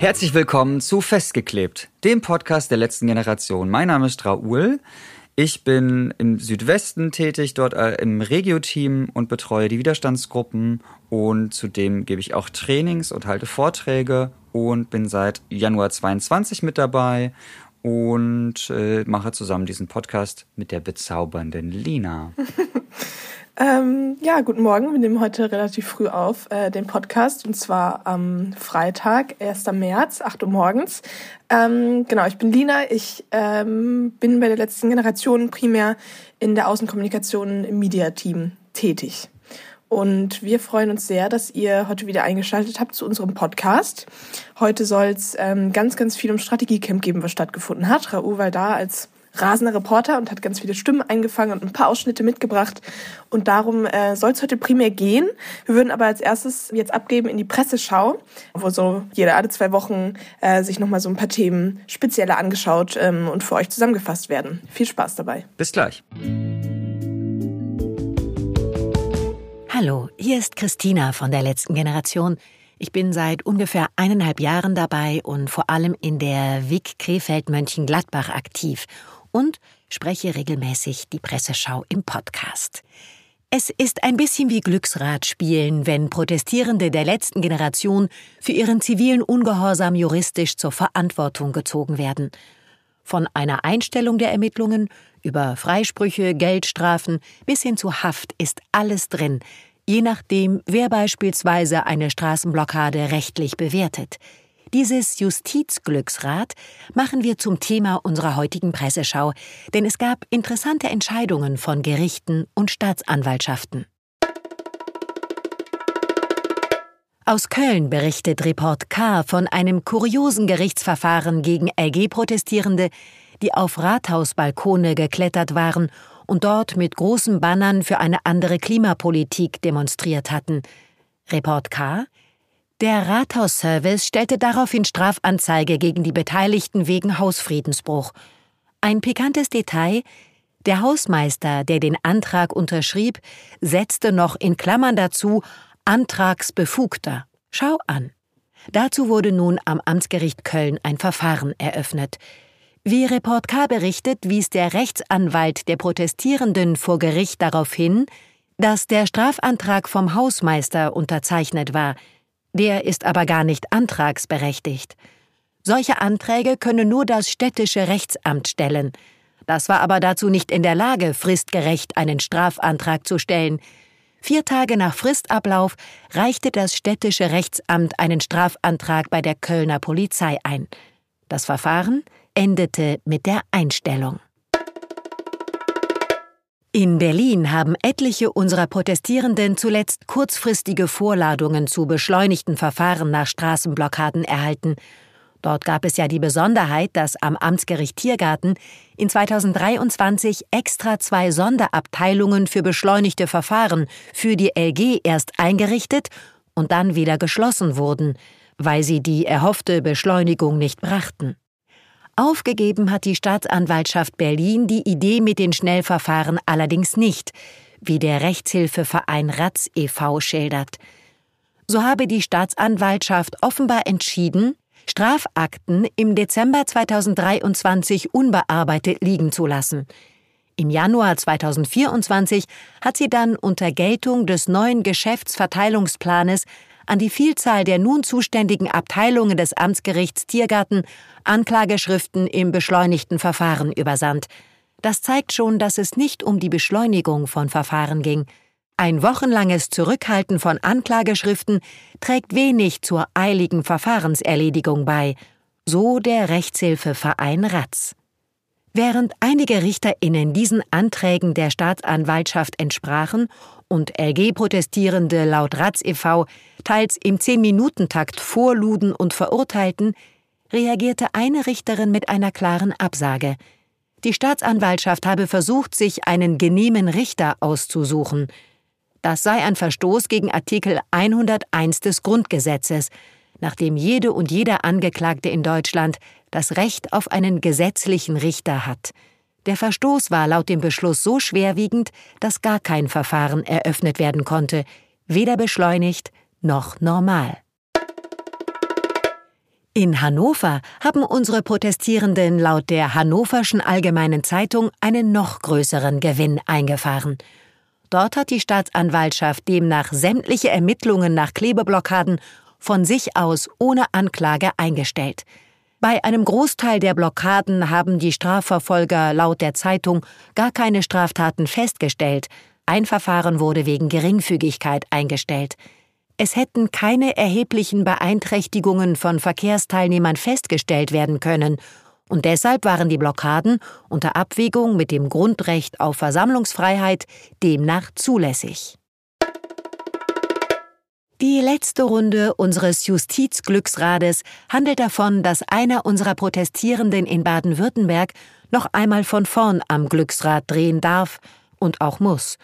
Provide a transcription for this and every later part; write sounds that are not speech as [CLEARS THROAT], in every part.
Herzlich willkommen zu Festgeklebt, dem Podcast der letzten Generation. Mein Name ist Raoul. Ich bin im Südwesten tätig, dort äh, im Regio-Team und betreue die Widerstandsgruppen und zudem gebe ich auch Trainings und halte Vorträge und bin seit Januar 22 mit dabei und äh, mache zusammen diesen Podcast mit der bezaubernden Lina. [LAUGHS] ähm, ja, guten Morgen. Wir nehmen heute relativ früh auf äh, den Podcast und zwar am Freitag, 1. März, 8 Uhr morgens. Ähm, genau, ich bin Lina. Ich ähm, bin bei der letzten Generation primär in der Außenkommunikation im Media-Team tätig. Und wir freuen uns sehr, dass ihr heute wieder eingeschaltet habt zu unserem Podcast. Heute soll es ähm, ganz, ganz viel um Strategiecamp geben, was stattgefunden hat. Raoul war da als rasender Reporter und hat ganz viele Stimmen eingefangen und ein paar Ausschnitte mitgebracht. Und darum äh, soll es heute primär gehen. Wir würden aber als erstes jetzt abgeben in die Presseschau, wo so jede alle zwei Wochen äh, sich nochmal so ein paar Themen spezieller angeschaut ähm, und für euch zusammengefasst werden. Viel Spaß dabei. Bis gleich. Hallo, hier ist Christina von der letzten Generation. Ich bin seit ungefähr eineinhalb Jahren dabei und vor allem in der WIG Krefeld-Mönchengladbach aktiv und spreche regelmäßig die Presseschau im Podcast. Es ist ein bisschen wie Glücksrad spielen, wenn Protestierende der letzten Generation für ihren zivilen Ungehorsam juristisch zur Verantwortung gezogen werden. Von einer Einstellung der Ermittlungen über Freisprüche, Geldstrafen bis hin zu Haft ist alles drin, je nachdem, wer beispielsweise eine Straßenblockade rechtlich bewertet. Dieses Justizglücksrad machen wir zum Thema unserer heutigen Presseschau, denn es gab interessante Entscheidungen von Gerichten und Staatsanwaltschaften. Aus Köln berichtet Report K von einem kuriosen Gerichtsverfahren gegen LG-Protestierende, die auf Rathausbalkone geklettert waren und dort mit großen Bannern für eine andere Klimapolitik demonstriert hatten. Report K. Der Rathausservice stellte daraufhin Strafanzeige gegen die Beteiligten wegen Hausfriedensbruch. Ein pikantes Detail, der Hausmeister, der den Antrag unterschrieb, setzte noch in Klammern dazu Antragsbefugter. Schau an. Dazu wurde nun am Amtsgericht Köln ein Verfahren eröffnet. Wie Report K berichtet, wies der Rechtsanwalt der Protestierenden vor Gericht darauf hin, dass der Strafantrag vom Hausmeister unterzeichnet war. Der ist aber gar nicht antragsberechtigt. Solche Anträge könne nur das städtische Rechtsamt stellen. Das war aber dazu nicht in der Lage, fristgerecht einen Strafantrag zu stellen. Vier Tage nach Fristablauf reichte das städtische Rechtsamt einen Strafantrag bei der Kölner Polizei ein. Das Verfahren endete mit der Einstellung. In Berlin haben etliche unserer Protestierenden zuletzt kurzfristige Vorladungen zu beschleunigten Verfahren nach Straßenblockaden erhalten. Dort gab es ja die Besonderheit, dass am Amtsgericht Tiergarten in 2023 extra zwei Sonderabteilungen für beschleunigte Verfahren für die LG erst eingerichtet und dann wieder geschlossen wurden, weil sie die erhoffte Beschleunigung nicht brachten. Aufgegeben hat die Staatsanwaltschaft Berlin die Idee mit den Schnellverfahren allerdings nicht, wie der Rechtshilfeverein Ratz e.V. schildert. So habe die Staatsanwaltschaft offenbar entschieden, Strafakten im Dezember 2023 unbearbeitet liegen zu lassen. Im Januar 2024 hat sie dann unter Geltung des neuen Geschäftsverteilungsplanes an die Vielzahl der nun zuständigen Abteilungen des Amtsgerichts Tiergarten Anklageschriften im beschleunigten Verfahren übersandt. Das zeigt schon, dass es nicht um die Beschleunigung von Verfahren ging. Ein wochenlanges Zurückhalten von Anklageschriften trägt wenig zur eiligen Verfahrenserledigung bei, so der Rechtshilfeverein Ratz. Während einige RichterInnen diesen Anträgen der Staatsanwaltschaft entsprachen und LG-Protestierende laut Ratz e.V. teils im Zehn-Minuten-Takt vorluden und verurteilten, reagierte eine Richterin mit einer klaren Absage. Die Staatsanwaltschaft habe versucht, sich einen genehmen Richter auszusuchen. Das sei ein Verstoß gegen Artikel 101 des Grundgesetzes, nachdem jede und jeder Angeklagte in Deutschland das Recht auf einen gesetzlichen Richter hat. Der Verstoß war laut dem Beschluss so schwerwiegend, dass gar kein Verfahren eröffnet werden konnte, weder beschleunigt noch normal. In Hannover haben unsere Protestierenden laut der Hannoverschen Allgemeinen Zeitung einen noch größeren Gewinn eingefahren. Dort hat die Staatsanwaltschaft demnach sämtliche Ermittlungen nach Klebeblockaden von sich aus ohne Anklage eingestellt. Bei einem Großteil der Blockaden haben die Strafverfolger laut der Zeitung gar keine Straftaten festgestellt. Ein Verfahren wurde wegen Geringfügigkeit eingestellt. Es hätten keine erheblichen Beeinträchtigungen von Verkehrsteilnehmern festgestellt werden können, und deshalb waren die Blockaden unter Abwägung mit dem Grundrecht auf Versammlungsfreiheit demnach zulässig. Die letzte Runde unseres Justizglücksrades handelt davon, dass einer unserer Protestierenden in Baden-Württemberg noch einmal von vorn am Glücksrad drehen darf und auch muss.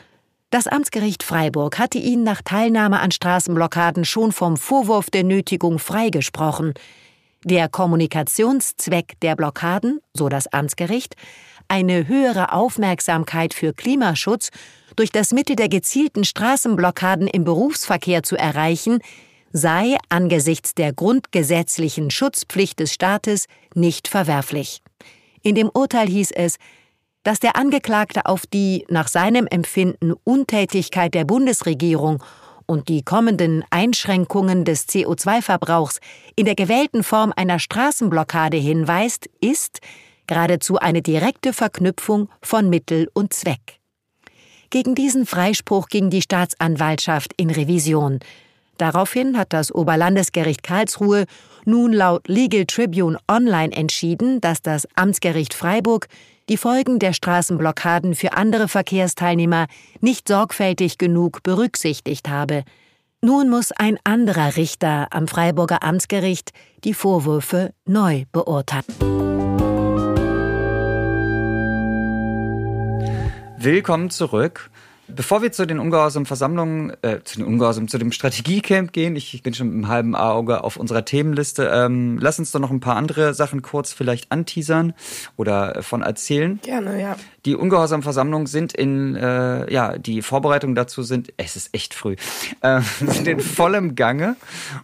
Das Amtsgericht Freiburg hatte ihn nach Teilnahme an Straßenblockaden schon vom Vorwurf der Nötigung freigesprochen. Der Kommunikationszweck der Blockaden, so das Amtsgericht, eine höhere Aufmerksamkeit für Klimaschutz durch das Mittel der gezielten Straßenblockaden im Berufsverkehr zu erreichen, sei angesichts der grundgesetzlichen Schutzpflicht des Staates nicht verwerflich. In dem Urteil hieß es, dass der Angeklagte auf die nach seinem Empfinden Untätigkeit der Bundesregierung und die kommenden Einschränkungen des CO2-Verbrauchs in der gewählten Form einer Straßenblockade hinweist, ist geradezu eine direkte Verknüpfung von Mittel und Zweck. Gegen diesen Freispruch ging die Staatsanwaltschaft in Revision. Daraufhin hat das Oberlandesgericht Karlsruhe nun laut Legal Tribune Online entschieden, dass das Amtsgericht Freiburg die Folgen der Straßenblockaden für andere Verkehrsteilnehmer nicht sorgfältig genug berücksichtigt habe. Nun muss ein anderer Richter am Freiburger Amtsgericht die Vorwürfe neu beurteilen. Willkommen zurück. Bevor wir zu den ungehorsamen Versammlungen, äh, zu den ungehorsamen, zu dem Strategiecamp gehen, ich, ich bin schon mit einem halben Auge auf unserer Themenliste, ähm, lass uns doch noch ein paar andere Sachen kurz vielleicht anteasern oder von erzählen. Gerne, ja. Die ungehorsamen Versammlungen sind in, äh, ja, die Vorbereitungen dazu sind, es ist echt früh, äh, [LAUGHS] sind in vollem Gange.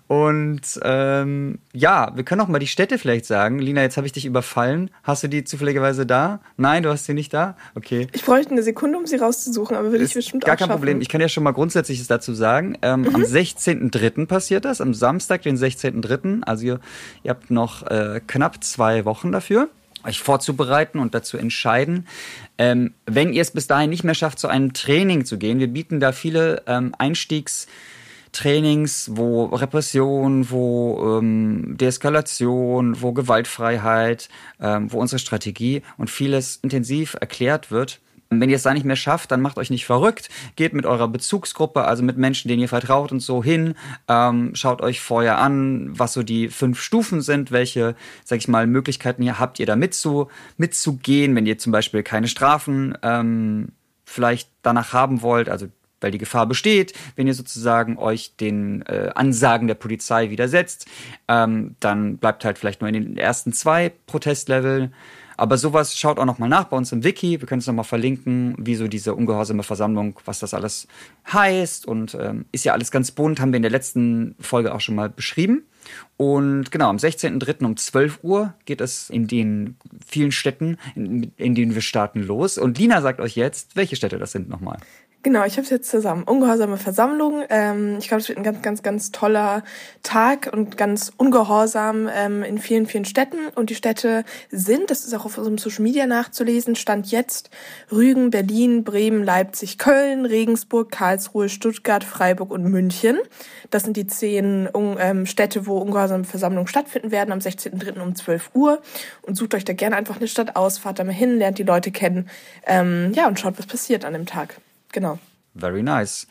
Und ähm, ja, wir können auch mal die Städte vielleicht sagen. Lina, jetzt habe ich dich überfallen. Hast du die zufälligerweise da? Nein, du hast sie nicht da? Okay. Ich bräuchte eine Sekunde, um sie rauszusuchen, aber will ich bestimmt Gar kein schaffen. Problem. Ich kann ja schon mal Grundsätzliches dazu sagen. Ähm, Mhm. Am 16.03. passiert das, am Samstag, den 16.03. Also ihr, ihr habt noch äh, knapp zwei Wochen dafür euch vorzubereiten und dazu entscheiden. Ähm, wenn ihr es bis dahin nicht mehr schafft, zu einem Training zu gehen, wir bieten da viele ähm, Einstiegstrainings, wo Repression, wo ähm, Deeskalation, wo Gewaltfreiheit, ähm, wo unsere Strategie und vieles intensiv erklärt wird. Wenn ihr es da nicht mehr schafft, dann macht euch nicht verrückt. Geht mit eurer Bezugsgruppe, also mit Menschen, denen ihr vertraut und so hin. Ähm, schaut euch vorher an, was so die fünf Stufen sind, welche, sag ich mal, Möglichkeiten ihr habt, ihr da mitzu, mitzugehen, wenn ihr zum Beispiel keine Strafen ähm, vielleicht danach haben wollt, also weil die Gefahr besteht, wenn ihr sozusagen euch den äh, Ansagen der Polizei widersetzt, ähm, dann bleibt halt vielleicht nur in den ersten zwei Protestleveln. Aber sowas schaut auch nochmal nach bei uns im Wiki. Wir können es nochmal verlinken, wie so diese ungehorsame Versammlung, was das alles heißt. Und ähm, ist ja alles ganz bunt, haben wir in der letzten Folge auch schon mal beschrieben. Und genau, am 16.03. um 12 Uhr geht es in den vielen Städten, in, in denen wir starten, los. Und Lina sagt euch jetzt, welche Städte das sind nochmal. Genau, ich habe es jetzt zusammen. Ungehorsame Versammlung. Ähm, ich glaube, es wird ein ganz, ganz, ganz toller Tag und ganz ungehorsam ähm, in vielen, vielen Städten. Und die Städte sind, das ist auch auf unserem Social Media nachzulesen, Stand jetzt Rügen, Berlin, Bremen, Leipzig, Köln, Regensburg, Karlsruhe, Stuttgart, Freiburg und München. Das sind die zehn ähm, Städte, wo ungehorsame Versammlungen stattfinden werden am 16.03. um 12 Uhr. Und sucht euch da gerne einfach eine Stadt aus, fahrt da mal hin, lernt die Leute kennen. Ähm, ja, und schaut, was passiert an dem Tag. Genau. Very nice.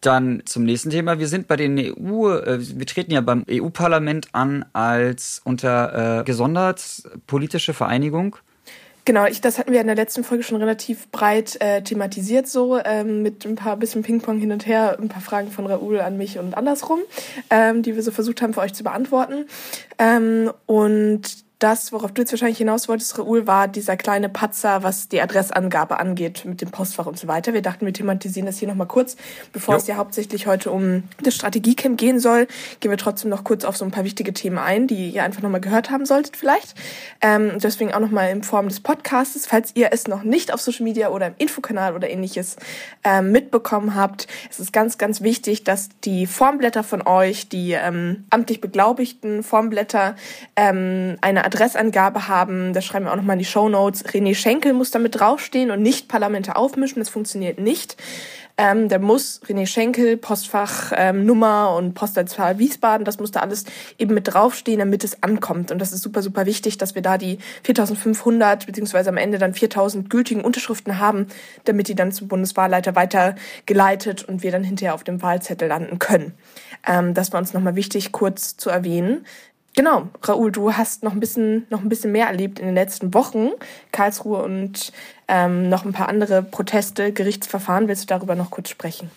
Dann zum nächsten Thema. Wir sind bei den EU, äh, wir treten ja beim EU-Parlament an als unter äh, gesondert politische Vereinigung. Genau, ich, das hatten wir in der letzten Folge schon relativ breit äh, thematisiert, so ähm, mit ein paar bisschen Ping-Pong hin und her, ein paar Fragen von Raoul an mich und andersrum, ähm, die wir so versucht haben für euch zu beantworten. Ähm, und das, worauf du jetzt wahrscheinlich hinaus wolltest, Raoul, war dieser kleine Patzer, was die Adressangabe angeht mit dem Postfach und so weiter. Wir dachten, wir thematisieren das hier nochmal kurz. Bevor jo. es ja hauptsächlich heute um das Strategiecamp gehen soll, gehen wir trotzdem noch kurz auf so ein paar wichtige Themen ein, die ihr einfach nochmal gehört haben solltet vielleicht. Ähm, deswegen auch nochmal in Form des Podcasts, falls ihr es noch nicht auf Social Media oder im Infokanal oder ähnliches ähm, mitbekommen habt. Es ist ganz, ganz wichtig, dass die Formblätter von euch, die ähm, amtlich beglaubigten Formblätter, ähm, eine Adressangabe haben. Das schreiben wir auch nochmal in die Show Notes. René Schenkel muss damit draufstehen und nicht Parlamente aufmischen. Das funktioniert nicht. Ähm, da muss René Schenkel, Postfach, ähm, Nummer und Postleitzahl Wiesbaden, das muss da alles eben mit draufstehen, damit es ankommt. Und das ist super, super wichtig, dass wir da die 4500 beziehungsweise am Ende dann 4000 gültigen Unterschriften haben, damit die dann zum Bundeswahlleiter weitergeleitet und wir dann hinterher auf dem Wahlzettel landen können. Ähm, das war uns nochmal wichtig, kurz zu erwähnen. Genau, Raoul, du hast noch ein bisschen, noch ein bisschen mehr erlebt in den letzten Wochen. Karlsruhe und ähm, noch ein paar andere Proteste, Gerichtsverfahren. Willst du darüber noch kurz sprechen?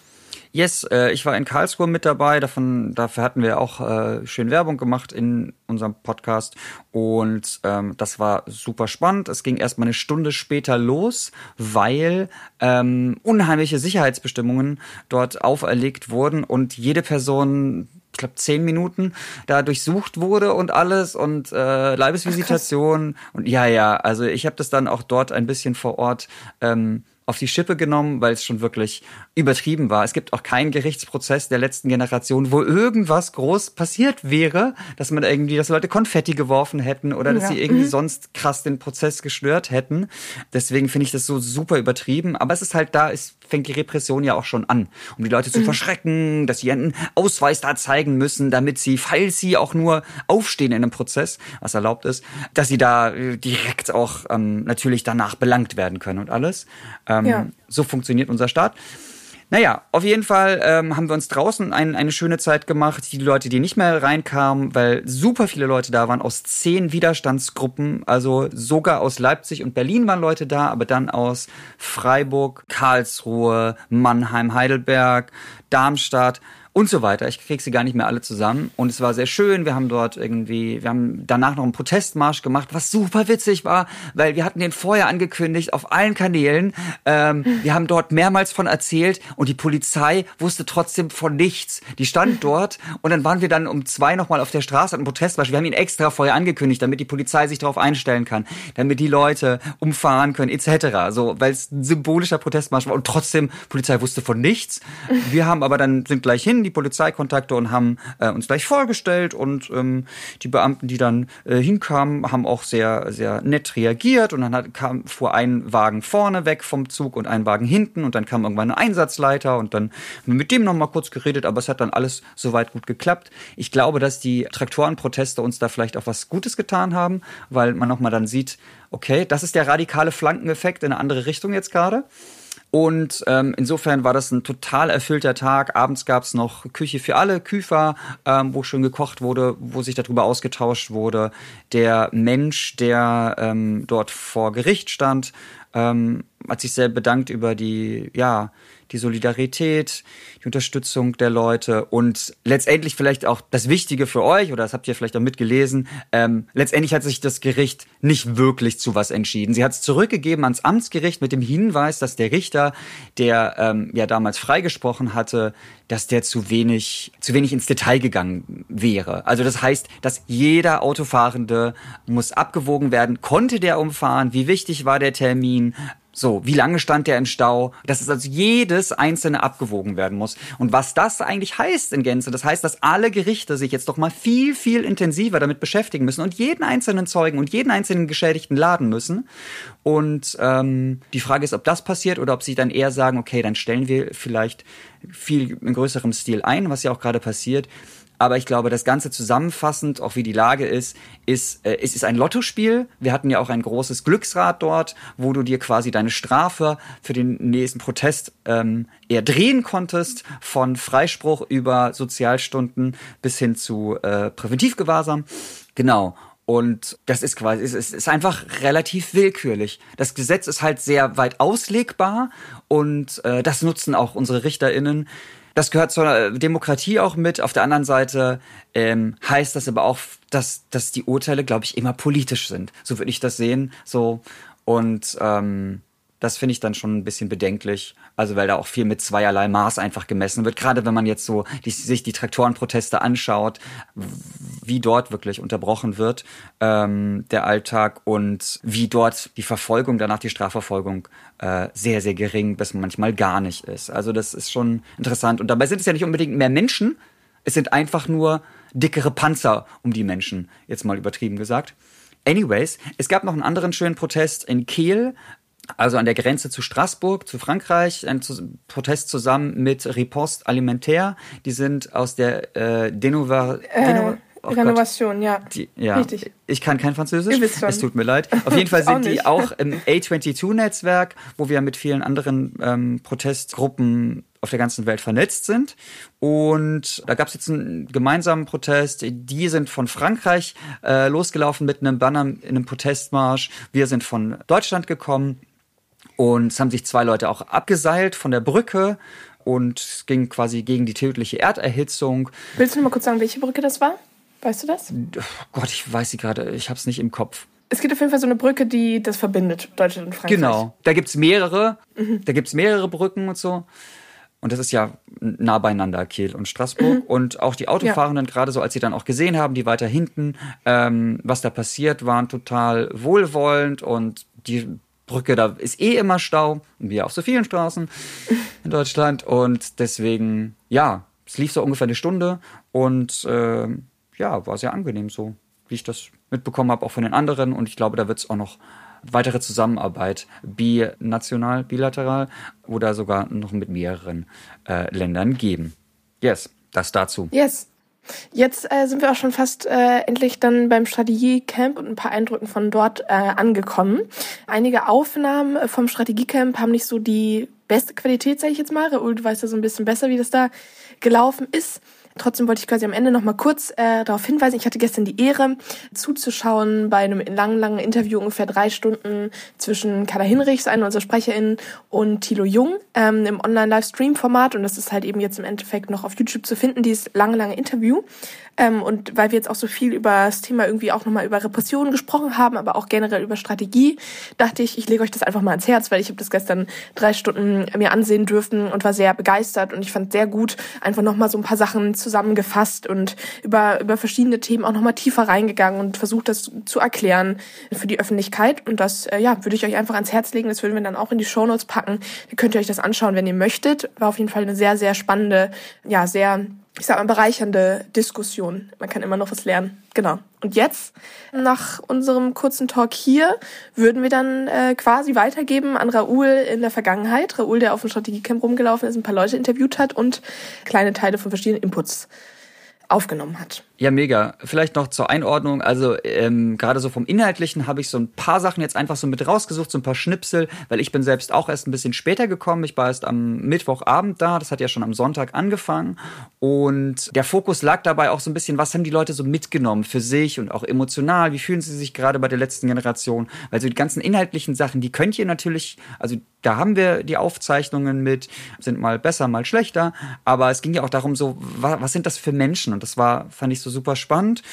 Yes, äh, ich war in Karlsruhe mit dabei. Davon, dafür hatten wir auch äh, schön Werbung gemacht in unserem Podcast. Und ähm, das war super spannend. Es ging erst mal eine Stunde später los, weil ähm, unheimliche Sicherheitsbestimmungen dort auferlegt wurden und jede Person ich glaube, zehn Minuten da durchsucht wurde und alles und äh, Leibesvisitation. Ach, und ja, ja, also ich habe das dann auch dort ein bisschen vor Ort ähm, auf die Schippe genommen, weil es schon wirklich übertrieben war. Es gibt auch keinen Gerichtsprozess der letzten Generation, wo irgendwas groß passiert wäre, dass man irgendwie, dass Leute Konfetti geworfen hätten oder dass ja. sie irgendwie mhm. sonst krass den Prozess gestört hätten. Deswegen finde ich das so super übertrieben. Aber es ist halt da, es fängt die Repression ja auch schon an, um die Leute zu mhm. verschrecken, dass sie einen Ausweis da zeigen müssen, damit sie, falls sie auch nur aufstehen in einem Prozess, was erlaubt ist, dass sie da äh, direkt auch ähm, natürlich danach belangt werden können und alles. Ähm, ja. So funktioniert unser Staat. Naja, auf jeden Fall ähm, haben wir uns draußen ein, eine schöne Zeit gemacht. Die Leute, die nicht mehr reinkamen, weil super viele Leute da waren aus zehn Widerstandsgruppen, also sogar aus Leipzig und Berlin waren Leute da, aber dann aus Freiburg, Karlsruhe, Mannheim, Heidelberg, Darmstadt und so weiter. Ich krieg sie gar nicht mehr alle zusammen. Und es war sehr schön. Wir haben dort irgendwie, wir haben danach noch einen Protestmarsch gemacht, was super witzig war, weil wir hatten den vorher angekündigt auf allen Kanälen. Ähm, wir haben dort mehrmals von erzählt und die Polizei wusste trotzdem von nichts. Die stand [LAUGHS] dort und dann waren wir dann um zwei nochmal auf der Straße einen Protestmarsch. Wir haben ihn extra vorher angekündigt, damit die Polizei sich darauf einstellen kann, damit die Leute umfahren können, etc. So, weil es ein symbolischer Protestmarsch war und trotzdem Polizei wusste von nichts. Wir haben aber dann sind gleich hin die Polizeikontakte und haben äh, uns gleich vorgestellt und ähm, die Beamten, die dann äh, hinkamen, haben auch sehr, sehr nett reagiert und dann hat, kam, fuhr ein Wagen vorne weg vom Zug und ein Wagen hinten und dann kam irgendwann ein Einsatzleiter und dann haben wir mit dem nochmal kurz geredet, aber es hat dann alles soweit gut geklappt. Ich glaube, dass die Traktorenproteste uns da vielleicht auch was Gutes getan haben, weil man nochmal dann sieht, okay, das ist der radikale Flankeneffekt in eine andere Richtung jetzt gerade. Und ähm, insofern war das ein total erfüllter Tag. Abends gab es noch Küche für alle, Küfer, ähm, wo schön gekocht wurde, wo sich darüber ausgetauscht wurde. Der Mensch, der ähm, dort vor Gericht stand, ähm, hat sich sehr bedankt über die, ja, die Solidarität, die Unterstützung der Leute und letztendlich vielleicht auch das Wichtige für euch, oder das habt ihr vielleicht auch mitgelesen, ähm, letztendlich hat sich das Gericht nicht wirklich zu was entschieden. Sie hat es zurückgegeben ans Amtsgericht mit dem Hinweis, dass der Richter, der ähm, ja damals freigesprochen hatte, dass der zu wenig, zu wenig ins Detail gegangen wäre. Also das heißt, dass jeder Autofahrende muss abgewogen werden, konnte der umfahren, wie wichtig war der Termin, so, wie lange stand der im Stau? Dass es also jedes einzelne abgewogen werden muss. Und was das eigentlich heißt in Gänze, das heißt, dass alle Gerichte sich jetzt doch mal viel, viel intensiver damit beschäftigen müssen und jeden einzelnen Zeugen und jeden einzelnen Geschädigten laden müssen. Und ähm, die Frage ist, ob das passiert oder ob sie dann eher sagen, okay, dann stellen wir vielleicht viel in größerem Stil ein, was ja auch gerade passiert. Aber ich glaube, das Ganze zusammenfassend, auch wie die Lage ist, ist, äh, es ist ein Lottospiel. Wir hatten ja auch ein großes Glücksrad dort, wo du dir quasi deine Strafe für den nächsten Protest ähm, eher drehen konntest, von Freispruch über Sozialstunden bis hin zu äh, Präventivgewahrsam. Genau. Und das ist quasi, es ist einfach relativ willkürlich. Das Gesetz ist halt sehr weit auslegbar und äh, das nutzen auch unsere RichterInnen das gehört zur Demokratie auch mit. Auf der anderen Seite ähm, heißt das aber auch, dass, dass die Urteile, glaube ich, immer politisch sind. So würde ich das sehen. So und ähm, das finde ich dann schon ein bisschen bedenklich. Also weil da auch viel mit zweierlei Maß einfach gemessen wird. Gerade wenn man jetzt so die, sich die Traktorenproteste anschaut, wie dort wirklich unterbrochen wird ähm, der Alltag und wie dort die Verfolgung, danach die Strafverfolgung äh, sehr, sehr gering bis manchmal gar nicht ist. Also das ist schon interessant. Und dabei sind es ja nicht unbedingt mehr Menschen, es sind einfach nur dickere Panzer um die Menschen, jetzt mal übertrieben gesagt. Anyways, es gab noch einen anderen schönen Protest in Kiel, also an der Grenze zu Straßburg, zu Frankreich, ein Protest zusammen mit Riposte Alimentaire. Die sind aus der äh, Denova, äh, oh Renovation, ja. Die, ja. Richtig. Ich kann kein Französisch. Es tut mir leid. Auf jeden Fall [LAUGHS] sind die auch im A22-Netzwerk, wo wir mit vielen anderen ähm, Protestgruppen auf der ganzen Welt vernetzt sind. Und da gab es jetzt einen gemeinsamen Protest. Die sind von Frankreich äh, losgelaufen mit einem Banner in einem Protestmarsch. Wir sind von Deutschland gekommen. Und es haben sich zwei Leute auch abgeseilt von der Brücke und es ging quasi gegen die tödliche Erderhitzung. Willst du noch mal kurz sagen, welche Brücke das war? Weißt du das? Oh Gott, ich weiß sie gerade. Ich habe es nicht im Kopf. Es gibt auf jeden Fall so eine Brücke, die das verbindet, Deutschland und Frankreich. Genau. Da gibt's mehrere. Mhm. Da gibt's mehrere Brücken und so. Und das ist ja nah beieinander, Kiel und Straßburg. Mhm. Und auch die Autofahrenden, ja. gerade so, als sie dann auch gesehen haben, die weiter hinten, ähm, was da passiert, waren total wohlwollend und die Brücke, da ist eh immer Stau, wie auf so vielen Straßen in Deutschland. Und deswegen, ja, es lief so ungefähr eine Stunde und äh, ja, war sehr angenehm so, wie ich das mitbekommen habe, auch von den anderen. Und ich glaube, da wird es auch noch weitere Zusammenarbeit, binational, bilateral oder sogar noch mit mehreren äh, Ländern geben. Yes, das dazu. Yes. Jetzt äh, sind wir auch schon fast äh, endlich dann beim Strategiecamp und ein paar Eindrücken von dort äh, angekommen. Einige Aufnahmen vom Strategiecamp haben nicht so die beste Qualität, sage ich jetzt mal. Raoul, du weißt ja so ein bisschen besser, wie das da gelaufen ist. Trotzdem wollte ich quasi am Ende noch mal kurz äh, darauf hinweisen. Ich hatte gestern die Ehre, zuzuschauen bei einem langen, langen Interview, ungefähr drei Stunden zwischen Carla Hinrichs, einer unserer SprecherInnen, und Thilo Jung ähm, im Online-Livestream-Format. Und das ist halt eben jetzt im Endeffekt noch auf YouTube zu finden, dieses lange, lange Interview. Ähm, und weil wir jetzt auch so viel über das Thema irgendwie auch nochmal über Repressionen gesprochen haben, aber auch generell über Strategie, dachte ich, ich lege euch das einfach mal ans Herz, weil ich habe das gestern drei Stunden mir ansehen dürfen und war sehr begeistert und ich fand sehr gut, einfach nochmal so ein paar Sachen zusammengefasst und über, über verschiedene Themen auch nochmal tiefer reingegangen und versucht, das zu erklären für die Öffentlichkeit. Und das, äh, ja, würde ich euch einfach ans Herz legen. Das würden wir dann auch in die Shownotes packen. Dann könnt ihr euch das anschauen, wenn ihr möchtet. War auf jeden Fall eine sehr, sehr spannende, ja, sehr ich sag mal, bereichernde Diskussion. Man kann immer noch was lernen. Genau. Und jetzt, nach unserem kurzen Talk hier, würden wir dann äh, quasi weitergeben an Raoul in der Vergangenheit. Raoul, der auf dem Strategiecamp rumgelaufen ist, ein paar Leute interviewt hat und kleine Teile von verschiedenen Inputs aufgenommen hat. Ja, mega. Vielleicht noch zur Einordnung. Also ähm, gerade so vom Inhaltlichen habe ich so ein paar Sachen jetzt einfach so mit rausgesucht, so ein paar Schnipsel, weil ich bin selbst auch erst ein bisschen später gekommen. Ich war erst am Mittwochabend da. Das hat ja schon am Sonntag angefangen. Und der Fokus lag dabei auch so ein bisschen, was haben die Leute so mitgenommen für sich und auch emotional? Wie fühlen sie sich gerade bei der letzten Generation? Weil so die ganzen inhaltlichen Sachen, die könnt ihr natürlich, also da haben wir die Aufzeichnungen mit, sind mal besser, mal schlechter. Aber es ging ja auch darum, so, was, was sind das für Menschen? Und das war, fand ich so super spannend.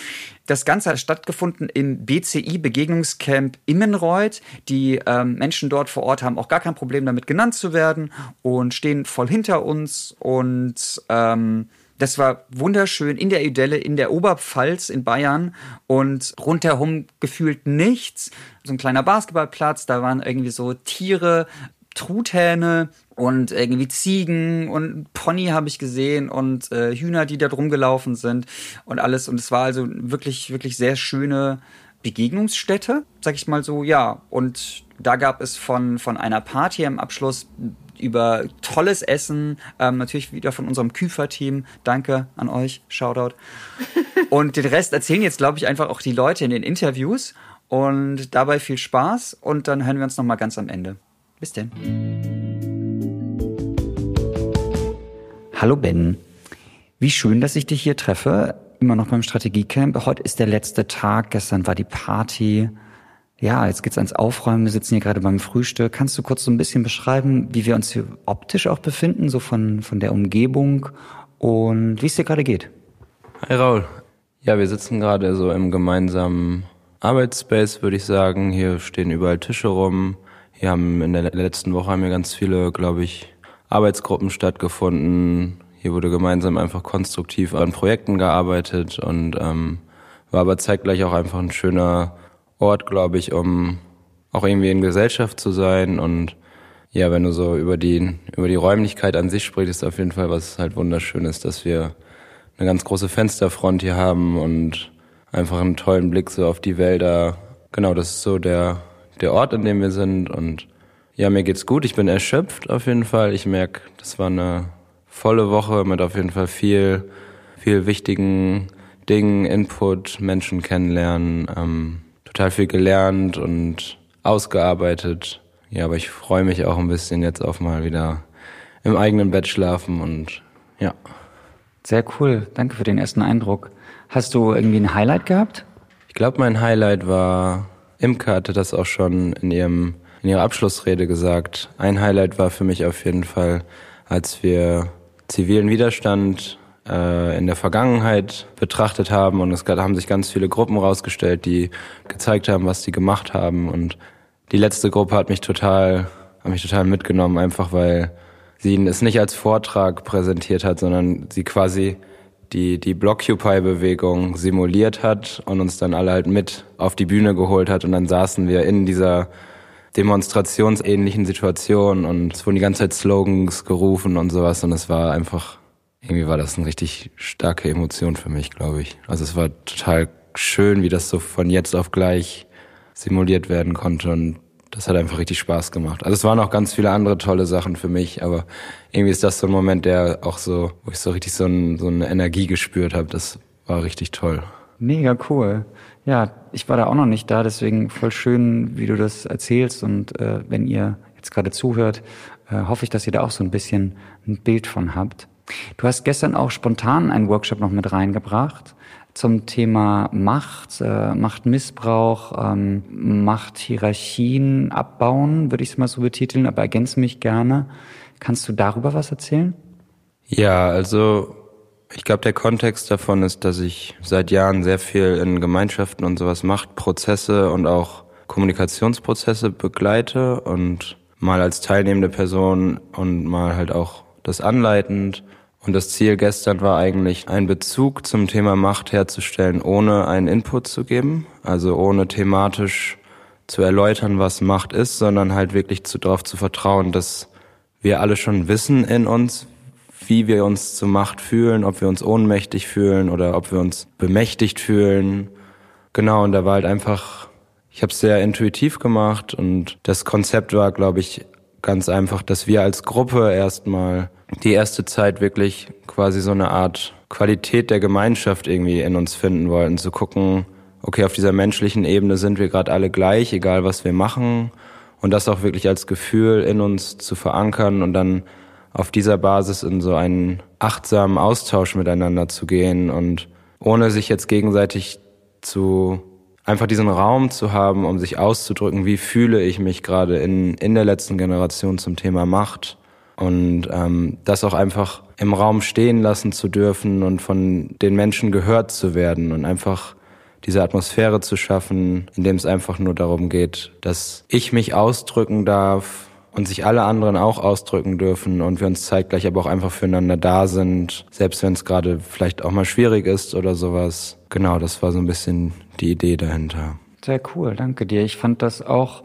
Das Ganze hat stattgefunden im BCI Begegnungscamp Immenreuth. Die ähm, Menschen dort vor Ort haben auch gar kein Problem damit genannt zu werden und stehen voll hinter uns und ähm, das war wunderschön in der Idelle, in der Oberpfalz in Bayern und rundherum gefühlt nichts. So ein kleiner Basketballplatz, da waren irgendwie so Tiere, Truthähne und irgendwie Ziegen und Pony habe ich gesehen und äh, Hühner, die da drum gelaufen sind und alles. Und es war also wirklich, wirklich sehr schöne Begegnungsstätte, sag ich mal so, ja. Und da gab es von, von einer Party am Abschluss über tolles Essen, ähm, natürlich wieder von unserem Küfer-Team. Danke an euch, Shoutout. [LAUGHS] Und den Rest erzählen jetzt, glaube ich, einfach auch die Leute in den Interviews. Und dabei viel Spaß und dann hören wir uns nochmal ganz am Ende. Bis denn. Hallo Ben. Wie schön, dass ich dich hier treffe. Immer noch beim Strategiecamp. Heute ist der letzte Tag. Gestern war die Party. Ja, jetzt geht's ans Aufräumen. Wir sitzen hier gerade beim Frühstück. Kannst du kurz so ein bisschen beschreiben, wie wir uns hier optisch auch befinden, so von, von der Umgebung und wie es dir gerade geht? Hi Raul. Ja, wir sitzen gerade so im gemeinsamen Arbeitsspace, würde ich sagen. Hier stehen überall Tische rum. Hier haben in der letzten Woche haben hier ganz viele, glaube ich, Arbeitsgruppen stattgefunden. Hier wurde gemeinsam einfach konstruktiv an Projekten gearbeitet und ähm, war aber zeitgleich auch einfach ein schöner Ort, glaube ich, um auch irgendwie in Gesellschaft zu sein und ja, wenn du so über die, über die Räumlichkeit an sich sprichst, ist auf jeden Fall was halt wunderschön ist, dass wir eine ganz große Fensterfront hier haben und einfach einen tollen Blick so auf die Wälder. Genau, das ist so der, der Ort, an dem wir sind und ja, mir geht's gut. Ich bin erschöpft auf jeden Fall. Ich merke, das war eine volle Woche mit auf jeden Fall viel, viel wichtigen Dingen, Input, Menschen kennenlernen. Ähm, total viel gelernt und ausgearbeitet. Ja, aber ich freue mich auch ein bisschen jetzt auf mal wieder im eigenen Bett schlafen und ja. Sehr cool. Danke für den ersten Eindruck. Hast du irgendwie ein Highlight gehabt? Ich glaube, mein Highlight war, Imke hatte das auch schon in ihrem, in ihrer Abschlussrede gesagt. Ein Highlight war für mich auf jeden Fall, als wir zivilen Widerstand äh, in der Vergangenheit betrachtet haben und es haben sich ganz viele Gruppen rausgestellt, die gezeigt haben, was sie gemacht haben und die letzte Gruppe hat mich total, hat mich total mitgenommen, einfach weil sie es nicht als Vortrag präsentiert hat, sondern sie quasi die, die Blockupy-Bewegung simuliert hat und uns dann alle halt mit auf die Bühne geholt hat. Und dann saßen wir in dieser demonstrationsähnlichen Situation und es wurden die ganze Zeit Slogans gerufen und sowas. Und es war einfach irgendwie war das eine richtig starke Emotion für mich, glaube ich. Also es war total schön, wie das so von jetzt auf gleich simuliert werden konnte. Und das hat einfach richtig Spaß gemacht. Also es waren auch ganz viele andere tolle Sachen für mich, aber irgendwie ist das so ein Moment, der auch so, wo ich so richtig so, ein, so eine Energie gespürt habe. Das war richtig toll. Mega cool. Ja, ich war da auch noch nicht da, deswegen voll schön, wie du das erzählst und äh, wenn ihr jetzt gerade zuhört, äh, hoffe ich, dass ihr da auch so ein bisschen ein Bild von habt. Du hast gestern auch spontan einen Workshop noch mit reingebracht zum Thema Macht, äh, Machtmissbrauch, ähm, Machthierarchien abbauen, würde ich es mal so betiteln, aber ergänze mich gerne. Kannst du darüber was erzählen? Ja, also ich glaube, der Kontext davon ist, dass ich seit Jahren sehr viel in Gemeinschaften und sowas Machtprozesse und auch Kommunikationsprozesse begleite und mal als teilnehmende Person und mal halt auch das anleitend und das Ziel gestern war eigentlich, einen Bezug zum Thema Macht herzustellen, ohne einen Input zu geben, also ohne thematisch zu erläutern, was Macht ist, sondern halt wirklich zu, darauf zu vertrauen, dass wir alle schon wissen in uns, wie wir uns zu Macht fühlen, ob wir uns ohnmächtig fühlen oder ob wir uns bemächtigt fühlen. Genau, und da war halt einfach, ich habe es sehr intuitiv gemacht und das Konzept war, glaube ich, ganz einfach, dass wir als Gruppe erstmal die erste Zeit wirklich quasi so eine Art Qualität der Gemeinschaft irgendwie in uns finden wollten, zu gucken, okay, auf dieser menschlichen Ebene sind wir gerade alle gleich, egal was wir machen, und das auch wirklich als Gefühl in uns zu verankern und dann auf dieser Basis in so einen achtsamen Austausch miteinander zu gehen und ohne sich jetzt gegenseitig zu einfach diesen Raum zu haben, um sich auszudrücken, wie fühle ich mich gerade in, in der letzten Generation zum Thema Macht. Und ähm, das auch einfach im Raum stehen lassen zu dürfen und von den Menschen gehört zu werden und einfach diese Atmosphäre zu schaffen, in dem es einfach nur darum geht, dass ich mich ausdrücken darf und sich alle anderen auch ausdrücken dürfen und wir uns zeitgleich aber auch einfach füreinander da sind, selbst wenn es gerade vielleicht auch mal schwierig ist oder sowas. Genau, das war so ein bisschen die Idee dahinter. Sehr cool, danke dir. Ich fand das auch,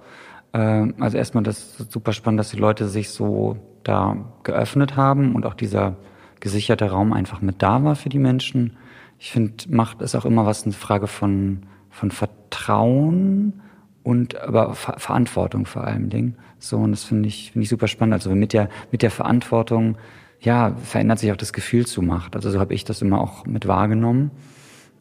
äh, also erstmal das super spannend, dass die Leute sich so da geöffnet haben und auch dieser gesicherte Raum einfach mit da war für die Menschen. Ich finde, Macht ist auch immer was eine Frage von, von Vertrauen und aber Ver Verantwortung vor allem Dingen. So, und das finde ich, finde ich super spannend. Also mit der, mit der Verantwortung, ja, verändert sich auch das Gefühl zu Macht. Also so habe ich das immer auch mit wahrgenommen.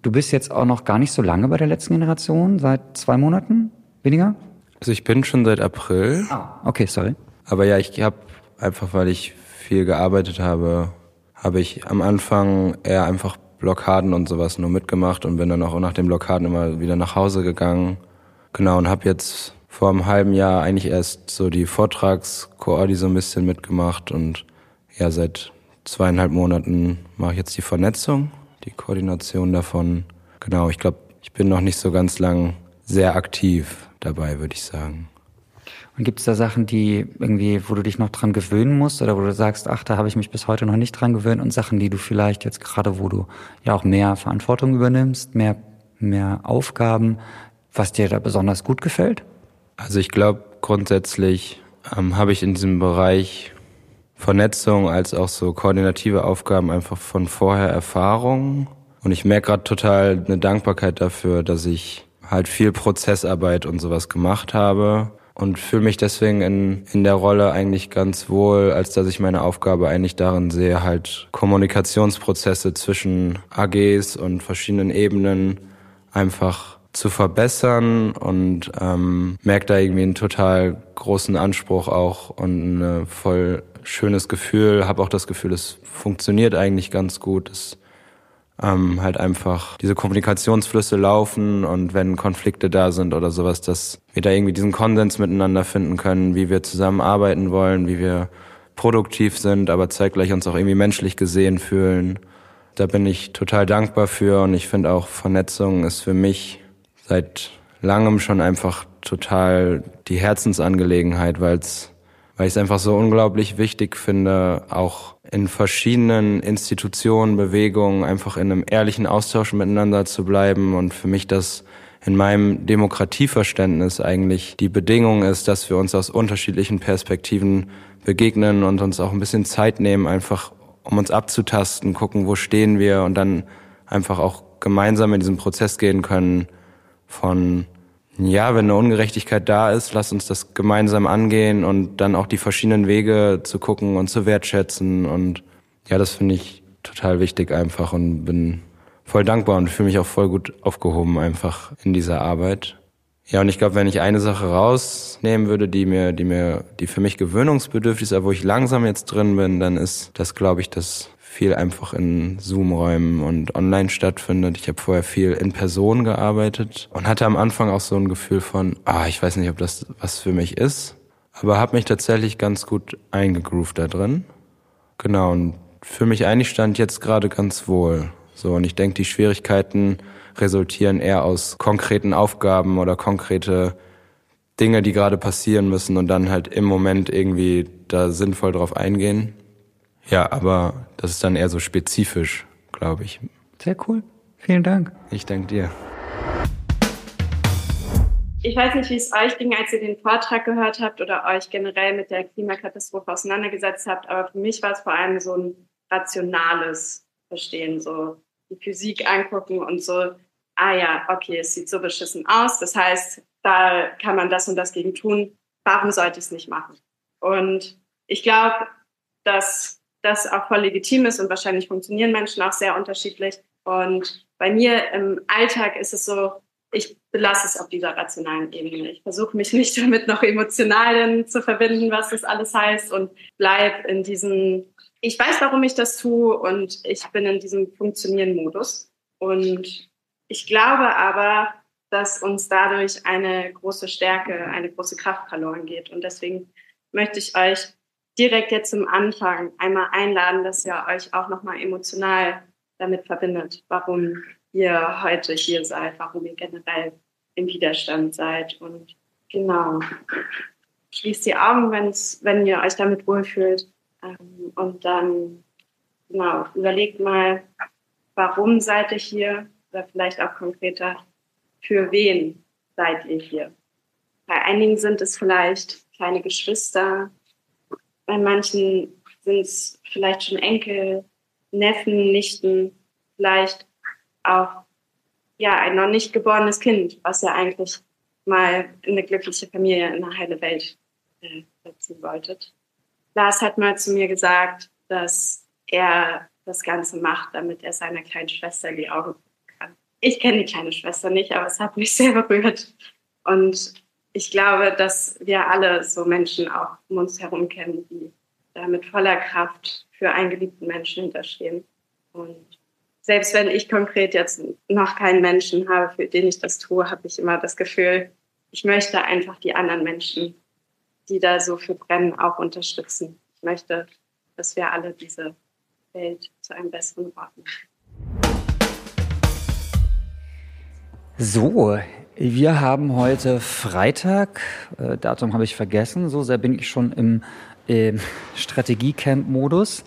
Du bist jetzt auch noch gar nicht so lange bei der letzten Generation, seit zwei Monaten? Weniger? Also ich bin schon seit April. Ah, okay, sorry. Aber ja, ich habe einfach, weil ich viel gearbeitet habe, habe ich am Anfang eher einfach Blockaden und sowas nur mitgemacht und bin dann auch nach den Blockaden immer wieder nach Hause gegangen. Genau, und habe jetzt vor einem halben Jahr eigentlich erst so die Vortragskoordi so ein bisschen mitgemacht und ja, seit zweieinhalb Monaten mache ich jetzt die Vernetzung, die Koordination davon. Genau, ich glaube, ich bin noch nicht so ganz lang sehr aktiv dabei, würde ich sagen. Und gibt es da Sachen, die irgendwie, wo du dich noch dran gewöhnen musst oder wo du sagst, ach, da habe ich mich bis heute noch nicht dran gewöhnt und Sachen, die du vielleicht jetzt gerade, wo du ja auch mehr Verantwortung übernimmst, mehr, mehr Aufgaben, was dir da besonders gut gefällt? Also ich glaube, grundsätzlich ähm, habe ich in diesem Bereich Vernetzung als auch so koordinative Aufgaben einfach von vorher Erfahrung. Und ich merke gerade total eine Dankbarkeit dafür, dass ich halt viel Prozessarbeit und sowas gemacht habe und fühle mich deswegen in, in der Rolle eigentlich ganz wohl, als dass ich meine Aufgabe eigentlich darin sehe, halt Kommunikationsprozesse zwischen AGs und verschiedenen Ebenen einfach zu verbessern und ähm, merke da irgendwie einen total großen Anspruch auch und ein voll schönes Gefühl, habe auch das Gefühl, es funktioniert eigentlich ganz gut. Es ähm, halt einfach diese Kommunikationsflüsse laufen und wenn Konflikte da sind oder sowas, dass wir da irgendwie diesen Konsens miteinander finden können, wie wir zusammenarbeiten wollen, wie wir produktiv sind, aber zeitgleich uns auch irgendwie menschlich gesehen fühlen. Da bin ich total dankbar für und ich finde auch Vernetzung ist für mich seit langem schon einfach total die Herzensangelegenheit, weil es weil ich es einfach so unglaublich wichtig finde, auch in verschiedenen Institutionen, Bewegungen einfach in einem ehrlichen Austausch miteinander zu bleiben. Und für mich das in meinem Demokratieverständnis eigentlich die Bedingung ist, dass wir uns aus unterschiedlichen Perspektiven begegnen und uns auch ein bisschen Zeit nehmen, einfach um uns abzutasten, gucken, wo stehen wir und dann einfach auch gemeinsam in diesen Prozess gehen können, von, ja, wenn eine Ungerechtigkeit da ist, lass uns das gemeinsam angehen und dann auch die verschiedenen Wege zu gucken und zu wertschätzen. Und ja, das finde ich total wichtig einfach und bin voll dankbar und fühle mich auch voll gut aufgehoben einfach in dieser Arbeit. Ja, und ich glaube, wenn ich eine Sache rausnehmen würde, die mir, die mir, die für mich gewöhnungsbedürftig ist, aber wo ich langsam jetzt drin bin, dann ist das, glaube ich, das viel einfach in Zoom-Räumen und online stattfindet. Ich habe vorher viel in Person gearbeitet und hatte am Anfang auch so ein Gefühl von, ah, ich weiß nicht, ob das was für mich ist, aber habe mich tatsächlich ganz gut eingegroovt da drin. Genau, und für mich eigentlich stand jetzt gerade ganz wohl. So, und ich denke, die Schwierigkeiten resultieren eher aus konkreten Aufgaben oder konkrete Dinge, die gerade passieren müssen und dann halt im Moment irgendwie da sinnvoll drauf eingehen. Ja, aber das ist dann eher so spezifisch, glaube ich. Sehr cool. Vielen Dank. Ich danke dir. Ich weiß nicht, wie es euch ging, als ihr den Vortrag gehört habt oder euch generell mit der Klimakatastrophe auseinandergesetzt habt, aber für mich war es vor allem so ein rationales Verstehen, so die Physik angucken und so, ah ja, okay, es sieht so beschissen aus, das heißt, da kann man das und das gegen tun, warum sollte ich es nicht machen? Und ich glaube, dass das auch voll legitim ist und wahrscheinlich funktionieren Menschen auch sehr unterschiedlich. Und bei mir im Alltag ist es so, ich belasse es auf dieser rationalen Ebene. Ich versuche mich nicht [LAUGHS] damit noch emotional zu verbinden, was das alles heißt und bleib in diesem, ich weiß, warum ich das tue und ich bin in diesem Funktionieren-Modus. Und ich glaube aber, dass uns dadurch eine große Stärke, eine große Kraft verloren geht. Und deswegen möchte ich euch direkt jetzt zum Anfang einmal einladen, dass ihr euch auch nochmal emotional damit verbindet, warum ihr heute hier seid, warum ihr generell im Widerstand seid. Und genau, schließt die Augen, wenn's, wenn ihr euch damit wohlfühlt. Ähm, und dann, genau, überlegt mal, warum seid ihr hier? Oder vielleicht auch konkreter, für wen seid ihr hier? Bei einigen sind es vielleicht kleine Geschwister, bei manchen sind es vielleicht schon Enkel, Neffen, Nichten, vielleicht auch ja, ein noch nicht geborenes Kind, was ja eigentlich mal in eine glückliche Familie, in eine heile Welt äh, setzen wollte. Lars hat mal zu mir gesagt, dass er das Ganze macht, damit er seiner kleinen Schwester in die Augen gucken kann. Ich kenne die kleine Schwester nicht, aber es hat mich sehr berührt. Und ich glaube, dass wir alle so Menschen auch um uns herum kennen, die da mit voller Kraft für einen geliebten Menschen hinterstehen. Und selbst wenn ich konkret jetzt noch keinen Menschen habe, für den ich das tue, habe ich immer das Gefühl, ich möchte einfach die anderen Menschen, die da so für brennen, auch unterstützen. Ich möchte, dass wir alle diese Welt zu einem besseren Ort machen. So, wir haben heute Freitag, äh, Datum habe ich vergessen, so sehr bin ich schon im, im Strategiecamp-Modus.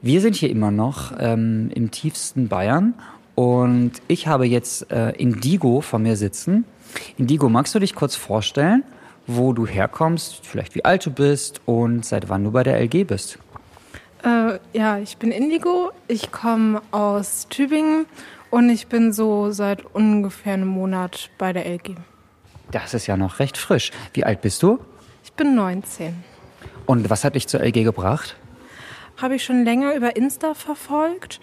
Wir sind hier immer noch ähm, im tiefsten Bayern und ich habe jetzt äh, Indigo vor mir sitzen. Indigo, magst du dich kurz vorstellen, wo du herkommst, vielleicht wie alt du bist und seit wann du bei der LG bist? Äh, ja, ich bin Indigo. Ich komme aus Tübingen und ich bin so seit ungefähr einem Monat bei der LG. Das ist ja noch recht frisch. Wie alt bist du? Ich bin 19. Und was hat dich zur LG gebracht? Habe ich schon länger über Insta verfolgt.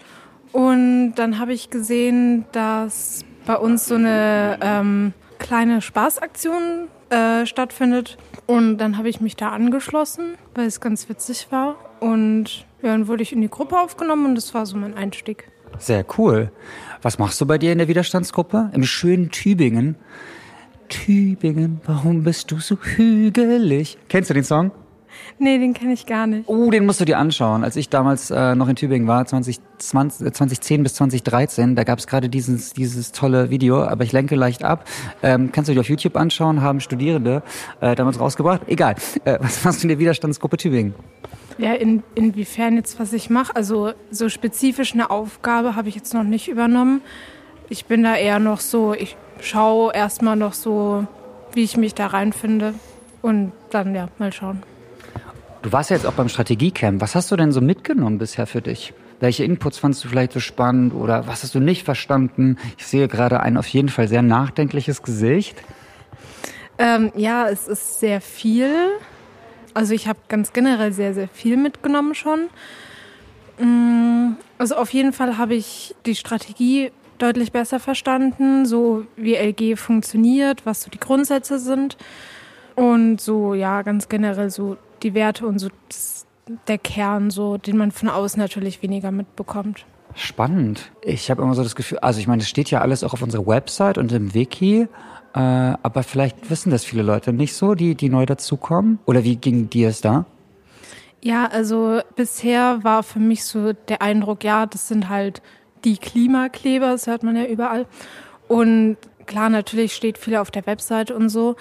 Und dann habe ich gesehen, dass bei uns so eine ähm, kleine Spaßaktion äh, stattfindet. Und dann habe ich mich da angeschlossen, weil es ganz witzig war. Und ja, dann wurde ich in die Gruppe aufgenommen und das war so mein Einstieg. Sehr cool. Was machst du bei dir in der Widerstandsgruppe? Im schönen Tübingen. Tübingen, warum bist du so hügelig? Kennst du den Song? Nee, den kenne ich gar nicht. Oh, den musst du dir anschauen. Als ich damals äh, noch in Tübingen war, 2020, 2010 bis 2013, da gab es gerade dieses, dieses tolle Video, aber ich lenke leicht ab. Ähm, kannst du dir auf YouTube anschauen, haben Studierende äh, damals rausgebracht. Egal. Äh, [LAUGHS] was machst du in der Widerstandsgruppe Tübingen? Ja, in, inwiefern jetzt, was ich mache. Also so spezifisch eine Aufgabe habe ich jetzt noch nicht übernommen. Ich bin da eher noch so, ich schaue erstmal noch so, wie ich mich da reinfinde. Und dann, ja, mal schauen. Du warst ja jetzt auch beim Strategiecamp. Was hast du denn so mitgenommen bisher für dich? Welche Inputs fandest du vielleicht so spannend oder was hast du nicht verstanden? Ich sehe gerade ein auf jeden Fall sehr nachdenkliches Gesicht. Ähm, ja, es ist sehr viel. Also ich habe ganz generell sehr, sehr viel mitgenommen schon. Mm, also auf jeden Fall habe ich die Strategie deutlich besser verstanden, so wie LG funktioniert, was so die Grundsätze sind und so ja ganz generell so die Werte und so der Kern, so den man von außen natürlich weniger mitbekommt. Spannend. Ich habe immer so das Gefühl, also ich meine, es steht ja alles auch auf unserer Website und im Wiki. Äh, aber vielleicht wissen das viele Leute nicht so, die, die neu dazukommen. Oder wie ging dir es da? Ja, also bisher war für mich so der Eindruck, ja, das sind halt die Klimakleber, das hört man ja überall. Und klar, natürlich steht viel auf der Website und so.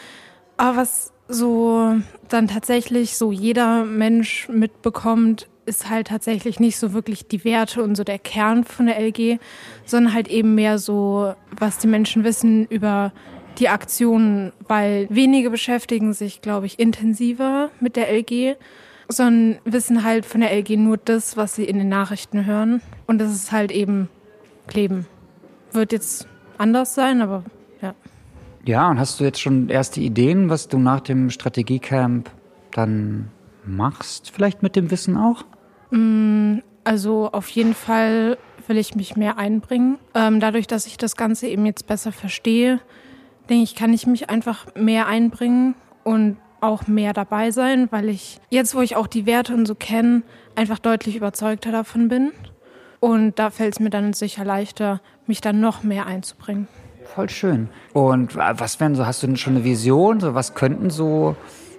Aber was so dann tatsächlich so jeder Mensch mitbekommt, ist halt tatsächlich nicht so wirklich die Werte und so der Kern von der LG, sondern halt eben mehr so, was die Menschen wissen über die Aktionen, weil wenige beschäftigen sich, glaube ich, intensiver mit der LG, sondern wissen halt von der LG nur das, was sie in den Nachrichten hören. Und das ist halt eben Kleben. Wird jetzt anders sein, aber ja. Ja, und hast du jetzt schon erste Ideen, was du nach dem Strategiecamp dann machst? Vielleicht mit dem Wissen auch? Mm, also auf jeden Fall will ich mich mehr einbringen. Ähm, dadurch, dass ich das Ganze eben jetzt besser verstehe, denke ich, kann ich mich einfach mehr einbringen und auch mehr dabei sein, weil ich jetzt, wo ich auch die Werte und so kenne, einfach deutlich überzeugter davon bin. Und da fällt es mir dann sicher leichter, mich dann noch mehr einzubringen. Voll schön. Und was wären so, hast du denn schon eine Vision? So, was könnten so